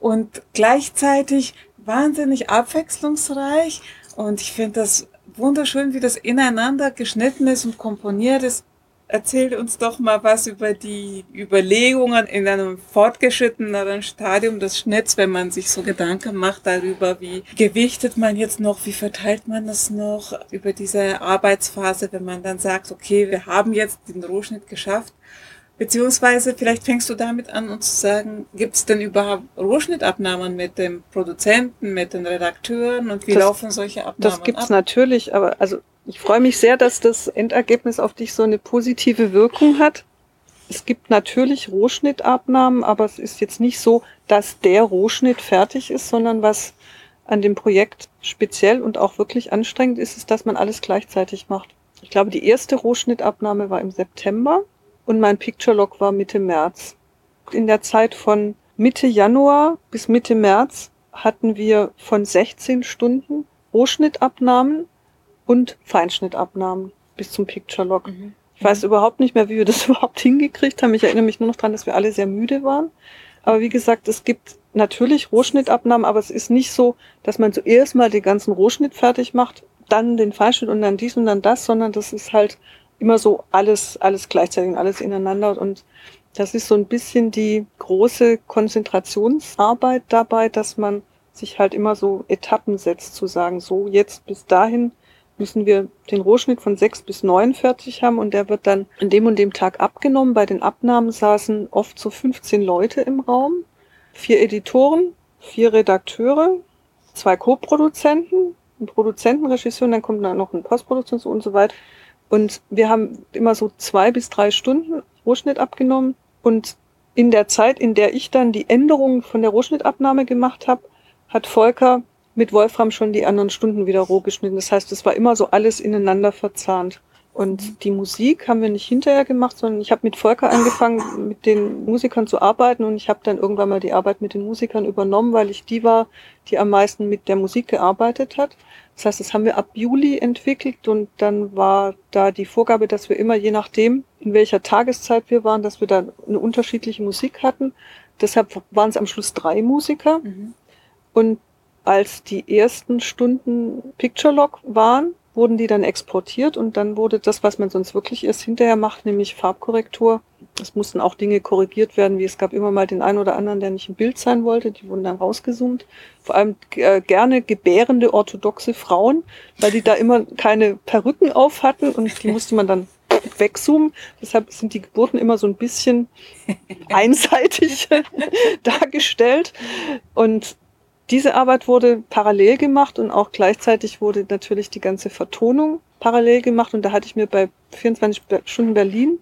und gleichzeitig wahnsinnig abwechslungsreich. Und ich finde das wunderschön, wie das ineinander geschnitten ist und komponiert ist. Erzähl uns doch mal was über die Überlegungen in einem fortgeschritteneren Stadium des Schnitts, wenn man sich so Gedanken macht darüber, wie gewichtet man jetzt noch, wie verteilt man das noch über diese Arbeitsphase, wenn man dann sagt, okay, wir haben jetzt den Rohschnitt geschafft. Beziehungsweise vielleicht fängst du damit an, uns zu sagen, gibt es denn überhaupt Rohschnittabnahmen mit dem Produzenten, mit den Redakteuren und wie das, laufen solche Abnahmen Das gibt's ab? natürlich, aber also ich freue mich sehr, dass das Endergebnis auf dich so eine positive Wirkung hat. Es gibt natürlich Rohschnittabnahmen, aber es ist jetzt nicht so, dass der Rohschnitt fertig ist, sondern was an dem Projekt speziell und auch wirklich anstrengend ist, ist, dass man alles gleichzeitig macht. Ich glaube, die erste Rohschnittabnahme war im September und mein Picture Log war Mitte März. In der Zeit von Mitte Januar bis Mitte März hatten wir von 16 Stunden Rohschnittabnahmen und Feinschnittabnahmen bis zum Picture Log. Mhm. Ich weiß überhaupt nicht mehr, wie wir das überhaupt hingekriegt haben. Ich erinnere mich nur noch dran, dass wir alle sehr müde waren. Aber wie gesagt, es gibt natürlich Rohschnittabnahmen, aber es ist nicht so, dass man zuerst mal den ganzen Rohschnitt fertig macht, dann den Feinschnitt und dann dies und dann das, sondern das ist halt immer so alles, alles gleichzeitig und alles ineinander und das ist so ein bisschen die große Konzentrationsarbeit dabei, dass man sich halt immer so Etappen setzt, zu sagen, so jetzt bis dahin müssen wir den Rohschnitt von sechs bis neun fertig haben und der wird dann an dem und dem Tag abgenommen. Bei den Abnahmen saßen oft so 15 Leute im Raum, vier Editoren, vier Redakteure, zwei Co-Produzenten, ein Produzentenregisseur, und dann kommt dann noch ein Postproduktion und so weiter. Und wir haben immer so zwei bis drei Stunden Rohschnitt abgenommen und in der Zeit, in der ich dann die Änderungen von der Rohschnittabnahme gemacht habe, hat Volker mit Wolfram schon die anderen Stunden wieder roh geschnitten. Das heißt, es war immer so alles ineinander verzahnt. Und die Musik haben wir nicht hinterher gemacht, sondern ich habe mit Volker angefangen, mit den Musikern zu arbeiten und ich habe dann irgendwann mal die Arbeit mit den Musikern übernommen, weil ich die war, die am meisten mit der Musik gearbeitet hat. Das heißt, das haben wir ab Juli entwickelt und dann war da die Vorgabe, dass wir immer je nachdem, in welcher Tageszeit wir waren, dass wir da eine unterschiedliche Musik hatten. Deshalb waren es am Schluss drei Musiker. Mhm. Und als die ersten Stunden Picture Log waren, wurden die dann exportiert und dann wurde das, was man sonst wirklich erst hinterher macht, nämlich Farbkorrektur. Es mussten auch Dinge korrigiert werden, wie es gab immer mal den einen oder anderen, der nicht im Bild sein wollte, die wurden dann rausgezoomt. Vor allem äh, gerne gebärende orthodoxe Frauen, weil die da immer keine Perücken auf hatten und die musste man dann wegzoomen. Deshalb sind die Geburten immer so ein bisschen einseitig dargestellt. Und diese Arbeit wurde parallel gemacht und auch gleichzeitig wurde natürlich die ganze Vertonung parallel gemacht. Und da hatte ich mir bei 24 Stunden Berlin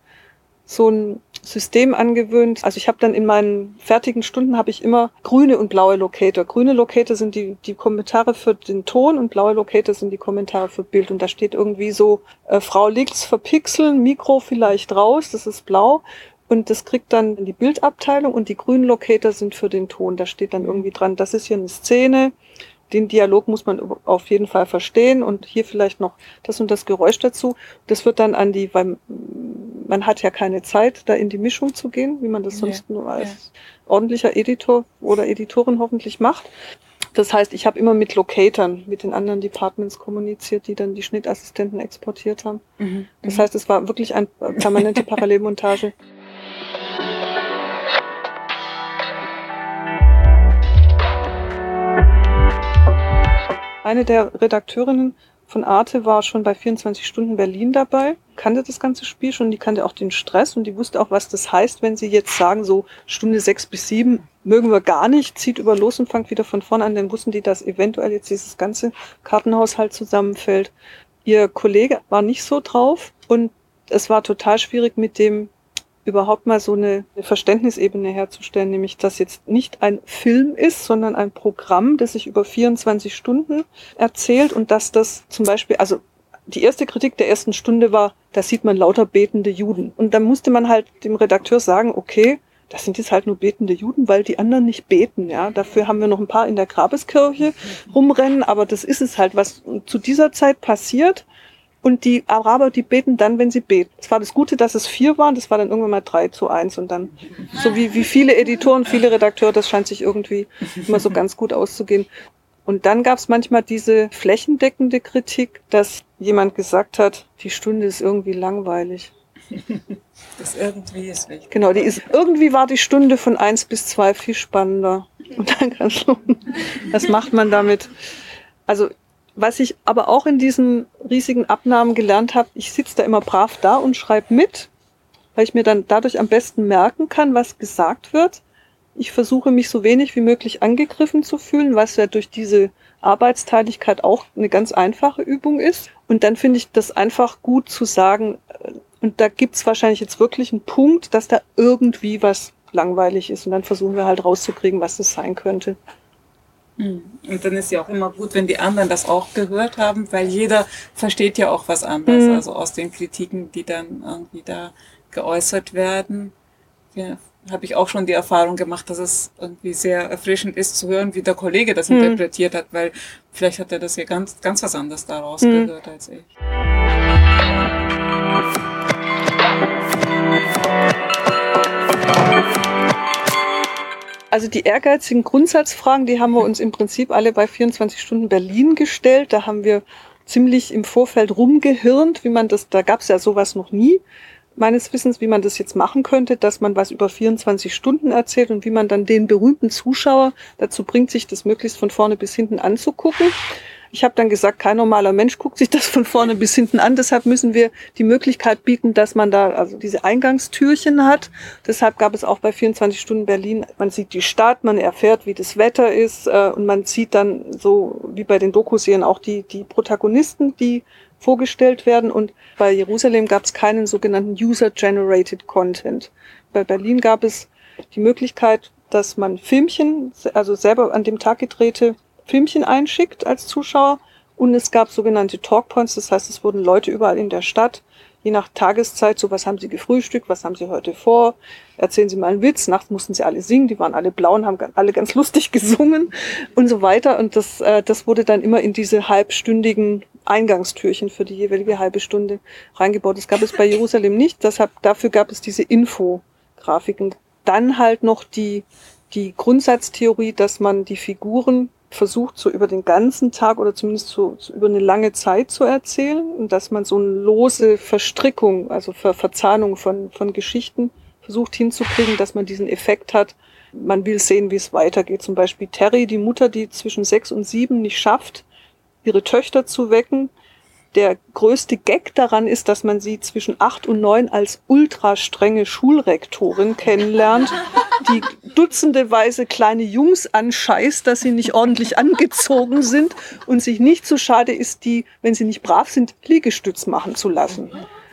so ein System angewöhnt. Also ich habe dann in meinen fertigen Stunden habe ich immer grüne und blaue Locator. Grüne Locator sind die, die Kommentare für den Ton und blaue Locator sind die Kommentare für Bild. Und da steht irgendwie so, äh, Frau liegt's verpixeln, Mikro vielleicht raus, das ist blau. Und das kriegt dann die Bildabteilung und die grünen Locator sind für den Ton. Da steht dann irgendwie dran, das ist hier eine Szene, den Dialog muss man auf jeden Fall verstehen und hier vielleicht noch das und das Geräusch dazu. Das wird dann an die, weil man hat ja keine Zeit, da in die Mischung zu gehen, wie man das sonst ja, nur als ja. ordentlicher Editor oder Editorin hoffentlich macht. Das heißt, ich habe immer mit Locatoren, mit den anderen Departments kommuniziert, die dann die Schnittassistenten exportiert haben. Mhm. Das heißt, es war wirklich eine permanente Parallelmontage. Eine der Redakteurinnen von Arte war schon bei 24 Stunden Berlin dabei, kannte das ganze Spiel schon, die kannte auch den Stress und die wusste auch, was das heißt, wenn sie jetzt sagen, so Stunde sechs bis sieben mögen wir gar nicht, zieht über los und fangt wieder von vorne an, dann wussten die, dass eventuell jetzt dieses ganze Kartenhaushalt zusammenfällt. Ihr Kollege war nicht so drauf und es war total schwierig mit dem überhaupt mal so eine, Verständnisebene herzustellen, nämlich dass jetzt nicht ein Film ist, sondern ein Programm, das sich über 24 Stunden erzählt und dass das zum Beispiel, also die erste Kritik der ersten Stunde war, da sieht man lauter betende Juden. Und dann musste man halt dem Redakteur sagen, okay, das sind jetzt halt nur betende Juden, weil die anderen nicht beten, ja. Dafür haben wir noch ein paar in der Grabeskirche rumrennen, aber das ist es halt, was zu dieser Zeit passiert. Und die Araber, die beten dann, wenn sie beten. Es war das Gute, dass es vier waren, das war dann irgendwann mal drei zu eins und dann, so wie, wie viele Editoren, viele Redakteure, das scheint sich irgendwie immer so ganz gut auszugehen. Und dann gab es manchmal diese flächendeckende Kritik, dass jemand gesagt hat, die Stunde ist irgendwie langweilig. Das irgendwie ist wichtig. Genau, die ist, irgendwie war die Stunde von eins bis zwei viel spannender. Und dann kannst du, was macht man damit? Also was ich aber auch in diesen riesigen Abnahmen gelernt habe, ich sitze da immer brav da und schreibe mit, weil ich mir dann dadurch am besten merken kann, was gesagt wird. Ich versuche mich so wenig wie möglich angegriffen zu fühlen, was ja durch diese Arbeitsteiligkeit auch eine ganz einfache Übung ist. Und dann finde ich das einfach gut zu sagen, äh, und da gibt's wahrscheinlich jetzt wirklich einen Punkt, dass da irgendwie was langweilig ist. Und dann versuchen wir halt rauszukriegen, was das sein könnte. Mhm. Und dann ist ja auch immer gut, wenn die anderen das auch gehört haben, weil jeder versteht ja auch was anderes. Mhm. Also aus den Kritiken, die dann irgendwie da geäußert werden, ja, habe ich auch schon die Erfahrung gemacht, dass es irgendwie sehr erfrischend ist zu hören, wie der Kollege das mhm. interpretiert hat, weil vielleicht hat er das ja ganz, ganz was anderes daraus mhm. gehört als ich. Also die ehrgeizigen Grundsatzfragen, die haben wir uns im Prinzip alle bei 24 Stunden Berlin gestellt. Da haben wir ziemlich im Vorfeld rumgehirnt, wie man das, da gab es ja sowas noch nie, meines Wissens, wie man das jetzt machen könnte, dass man was über 24 Stunden erzählt und wie man dann den berühmten Zuschauer dazu bringt, sich das möglichst von vorne bis hinten anzugucken. Ich habe dann gesagt, kein normaler Mensch guckt sich das von vorne bis hinten an. Deshalb müssen wir die Möglichkeit bieten, dass man da also diese Eingangstürchen hat. Deshalb gab es auch bei 24 Stunden Berlin, man sieht die Stadt, man erfährt, wie das Wetter ist äh, und man sieht dann so wie bei den Dokuserien auch die, die Protagonisten, die vorgestellt werden. Und bei Jerusalem gab es keinen sogenannten User-Generated Content. Bei Berlin gab es die Möglichkeit, dass man Filmchen, also selber an dem Tag gedrehte Filmchen einschickt als Zuschauer. Und es gab sogenannte Talkpoints, das heißt, es wurden Leute überall in der Stadt, je nach Tageszeit, so was haben sie gefrühstückt, was haben sie heute vor, erzählen sie mal einen Witz, nachts mussten sie alle singen, die waren alle blau und haben alle ganz lustig gesungen und so weiter. Und das, äh, das wurde dann immer in diese halbstündigen Eingangstürchen für die jeweilige halbe Stunde reingebaut. Das gab es bei Jerusalem nicht, deshalb, dafür gab es diese Infografiken. Dann halt noch die, die Grundsatztheorie, dass man die Figuren versucht, so über den ganzen Tag oder zumindest so, so, über eine lange Zeit zu erzählen und dass man so eine lose Verstrickung, also Ver Verzahnung von, von Geschichten versucht hinzukriegen, dass man diesen Effekt hat. Man will sehen, wie es weitergeht. Zum Beispiel Terry, die Mutter, die zwischen sechs und sieben nicht schafft, ihre Töchter zu wecken, der größte Gag daran ist, dass man sie zwischen acht und neun als ultra strenge Schulrektorin kennenlernt, die dutzendeweise kleine Jungs anscheißt, dass sie nicht ordentlich angezogen sind und sich nicht so schade ist, die, wenn sie nicht brav sind, Liegestütz machen zu lassen.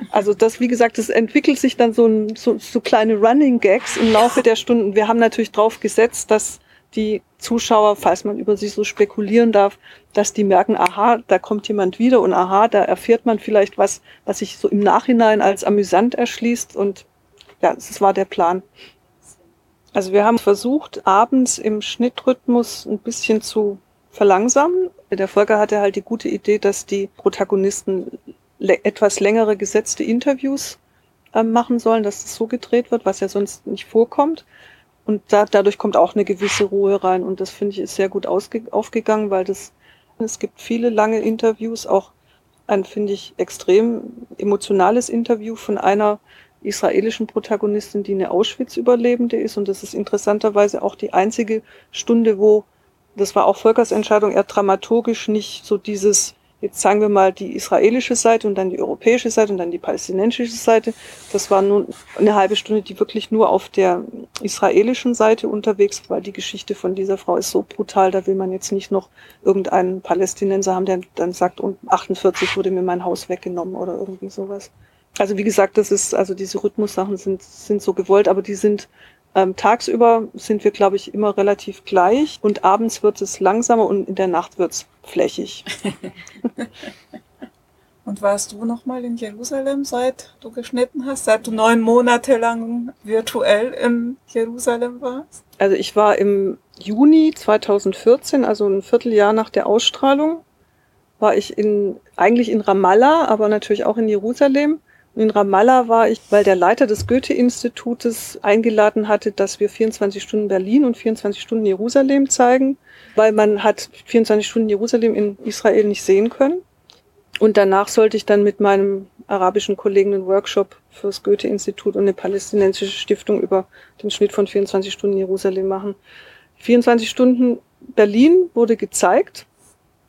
Also das, wie gesagt, das entwickelt sich dann so, ein, so, so kleine Running Gags im Laufe der Stunden. Wir haben natürlich drauf gesetzt, dass die Zuschauer, falls man über sie so spekulieren darf, dass die merken, aha, da kommt jemand wieder und aha, da erfährt man vielleicht was, was sich so im Nachhinein als amüsant erschließt und ja, das war der Plan. Also wir haben versucht, abends im Schnittrhythmus ein bisschen zu verlangsamen. Der Volker hatte halt die gute Idee, dass die Protagonisten etwas längere gesetzte Interviews äh, machen sollen, dass es so gedreht wird, was ja sonst nicht vorkommt. Und da, dadurch kommt auch eine gewisse Ruhe rein. Und das finde ich ist sehr gut aufgegangen, weil das, es gibt viele lange Interviews, auch ein, finde ich, extrem emotionales Interview von einer israelischen Protagonistin, die eine Auschwitz-Überlebende ist. Und das ist interessanterweise auch die einzige Stunde, wo, das war auch Volkers Entscheidung, er dramaturgisch nicht so dieses Jetzt sagen wir mal die israelische Seite und dann die europäische Seite und dann die palästinensische Seite. Das war nun eine halbe Stunde, die wirklich nur auf der israelischen Seite unterwegs war, weil die Geschichte von dieser Frau ist so brutal, da will man jetzt nicht noch irgendeinen Palästinenser haben, der dann sagt, um 48 wurde mir mein Haus weggenommen oder irgendwie sowas. Also wie gesagt, das ist, also diese Rhythmussachen sind, sind so gewollt, aber die sind ähm, tagsüber sind wir, glaube ich, immer relativ gleich und abends wird es langsamer und in der Nacht wird es flächig. und warst du nochmal in Jerusalem, seit du geschnitten hast, seit du neun Monate lang virtuell in Jerusalem warst? Also ich war im Juni 2014, also ein Vierteljahr nach der Ausstrahlung, war ich in, eigentlich in Ramallah, aber natürlich auch in Jerusalem in Ramallah war ich, weil der Leiter des Goethe-Institutes eingeladen hatte, dass wir 24 Stunden Berlin und 24 Stunden Jerusalem zeigen, weil man hat 24 Stunden Jerusalem in Israel nicht sehen können. Und danach sollte ich dann mit meinem arabischen Kollegen einen Workshop fürs Goethe-Institut und eine palästinensische Stiftung über den Schnitt von 24 Stunden Jerusalem machen. 24 Stunden Berlin wurde gezeigt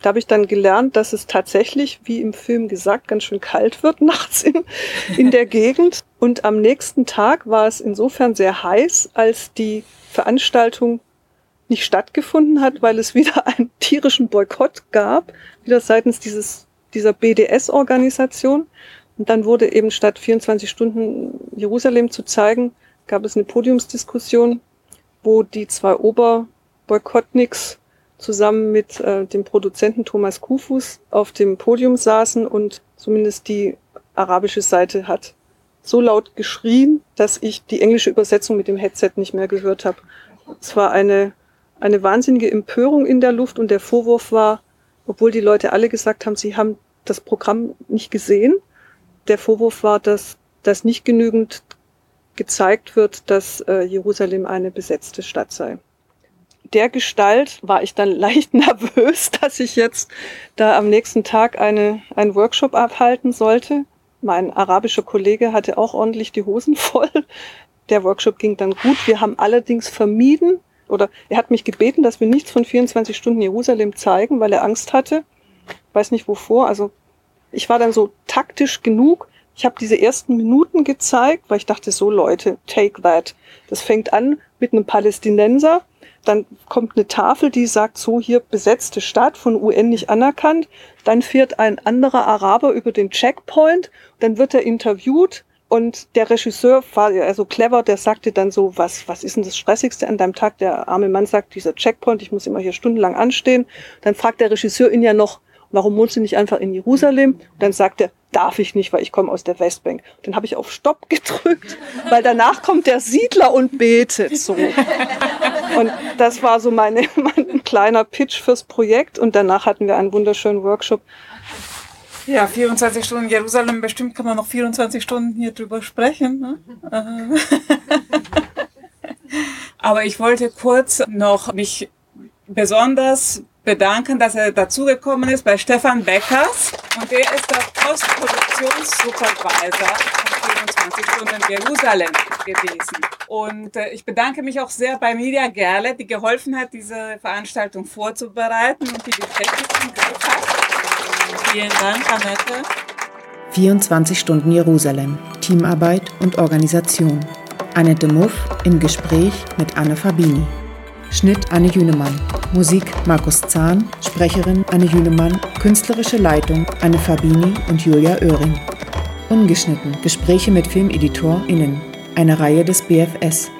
da habe ich dann gelernt, dass es tatsächlich, wie im Film gesagt, ganz schön kalt wird nachts in, in der Gegend. Und am nächsten Tag war es insofern sehr heiß, als die Veranstaltung nicht stattgefunden hat, weil es wieder einen tierischen Boykott gab, wieder seitens dieses, dieser BDS-Organisation. Und dann wurde eben statt 24 Stunden Jerusalem zu zeigen, gab es eine Podiumsdiskussion, wo die zwei Oberboykottniks zusammen mit äh, dem Produzenten Thomas Kufus auf dem Podium saßen und zumindest die arabische Seite hat so laut geschrien, dass ich die englische Übersetzung mit dem Headset nicht mehr gehört habe. Es war eine, eine wahnsinnige Empörung in der Luft und der Vorwurf war, obwohl die Leute alle gesagt haben, sie haben das Programm nicht gesehen, der Vorwurf war, dass das nicht genügend gezeigt wird, dass äh, Jerusalem eine besetzte Stadt sei der Gestalt war ich dann leicht nervös, dass ich jetzt da am nächsten Tag eine, einen Workshop abhalten sollte. Mein arabischer Kollege hatte auch ordentlich die Hosen voll. Der Workshop ging dann gut. Wir haben allerdings vermieden, oder er hat mich gebeten, dass wir nichts von 24 Stunden Jerusalem zeigen, weil er Angst hatte. Weiß nicht wovor. Also ich war dann so taktisch genug. Ich habe diese ersten Minuten gezeigt, weil ich dachte, so Leute, take that. Das fängt an mit einem Palästinenser, dann kommt eine Tafel, die sagt, so hier besetzte Stadt von UN nicht anerkannt. Dann fährt ein anderer Araber über den Checkpoint, dann wird er interviewt und der Regisseur war ja so clever, der sagte dann so, was, was ist denn das Stressigste an deinem Tag? Der arme Mann sagt, dieser Checkpoint, ich muss immer hier stundenlang anstehen. Dann fragt der Regisseur ihn ja noch, warum wohnst du nicht einfach in Jerusalem? Und dann sagt er, darf ich nicht, weil ich komme aus der Westbank. Dann habe ich auf Stopp gedrückt, weil danach kommt der Siedler und betet so. Und das war so meine, mein kleiner Pitch fürs Projekt. Und danach hatten wir einen wunderschönen Workshop. Ja, 24 Stunden Jerusalem, bestimmt kann man noch 24 Stunden hier drüber sprechen. Ne? Aber ich wollte kurz noch mich besonders bedanken, dass er dazugekommen ist bei Stefan Beckers. Und der ist der Postproduktionssupervisor von 24 Stunden Jerusalem gewesen. Und äh, ich bedanke mich auch sehr bei Media Gerle, die geholfen hat, diese Veranstaltung vorzubereiten und die die Technik hat. Vielen Dank, Annette. 24 Stunden Jerusalem. Teamarbeit und Organisation. Annette Muff im Gespräch mit Anne Fabini. Schnitt Anne Jünemann. Musik Markus Zahn, Sprecherin Anne Jünemann, künstlerische Leitung Anne Fabini und Julia Oehring. Ungeschnitten. Gespräche mit FilmeditorInnen. Eine Reihe des BFS.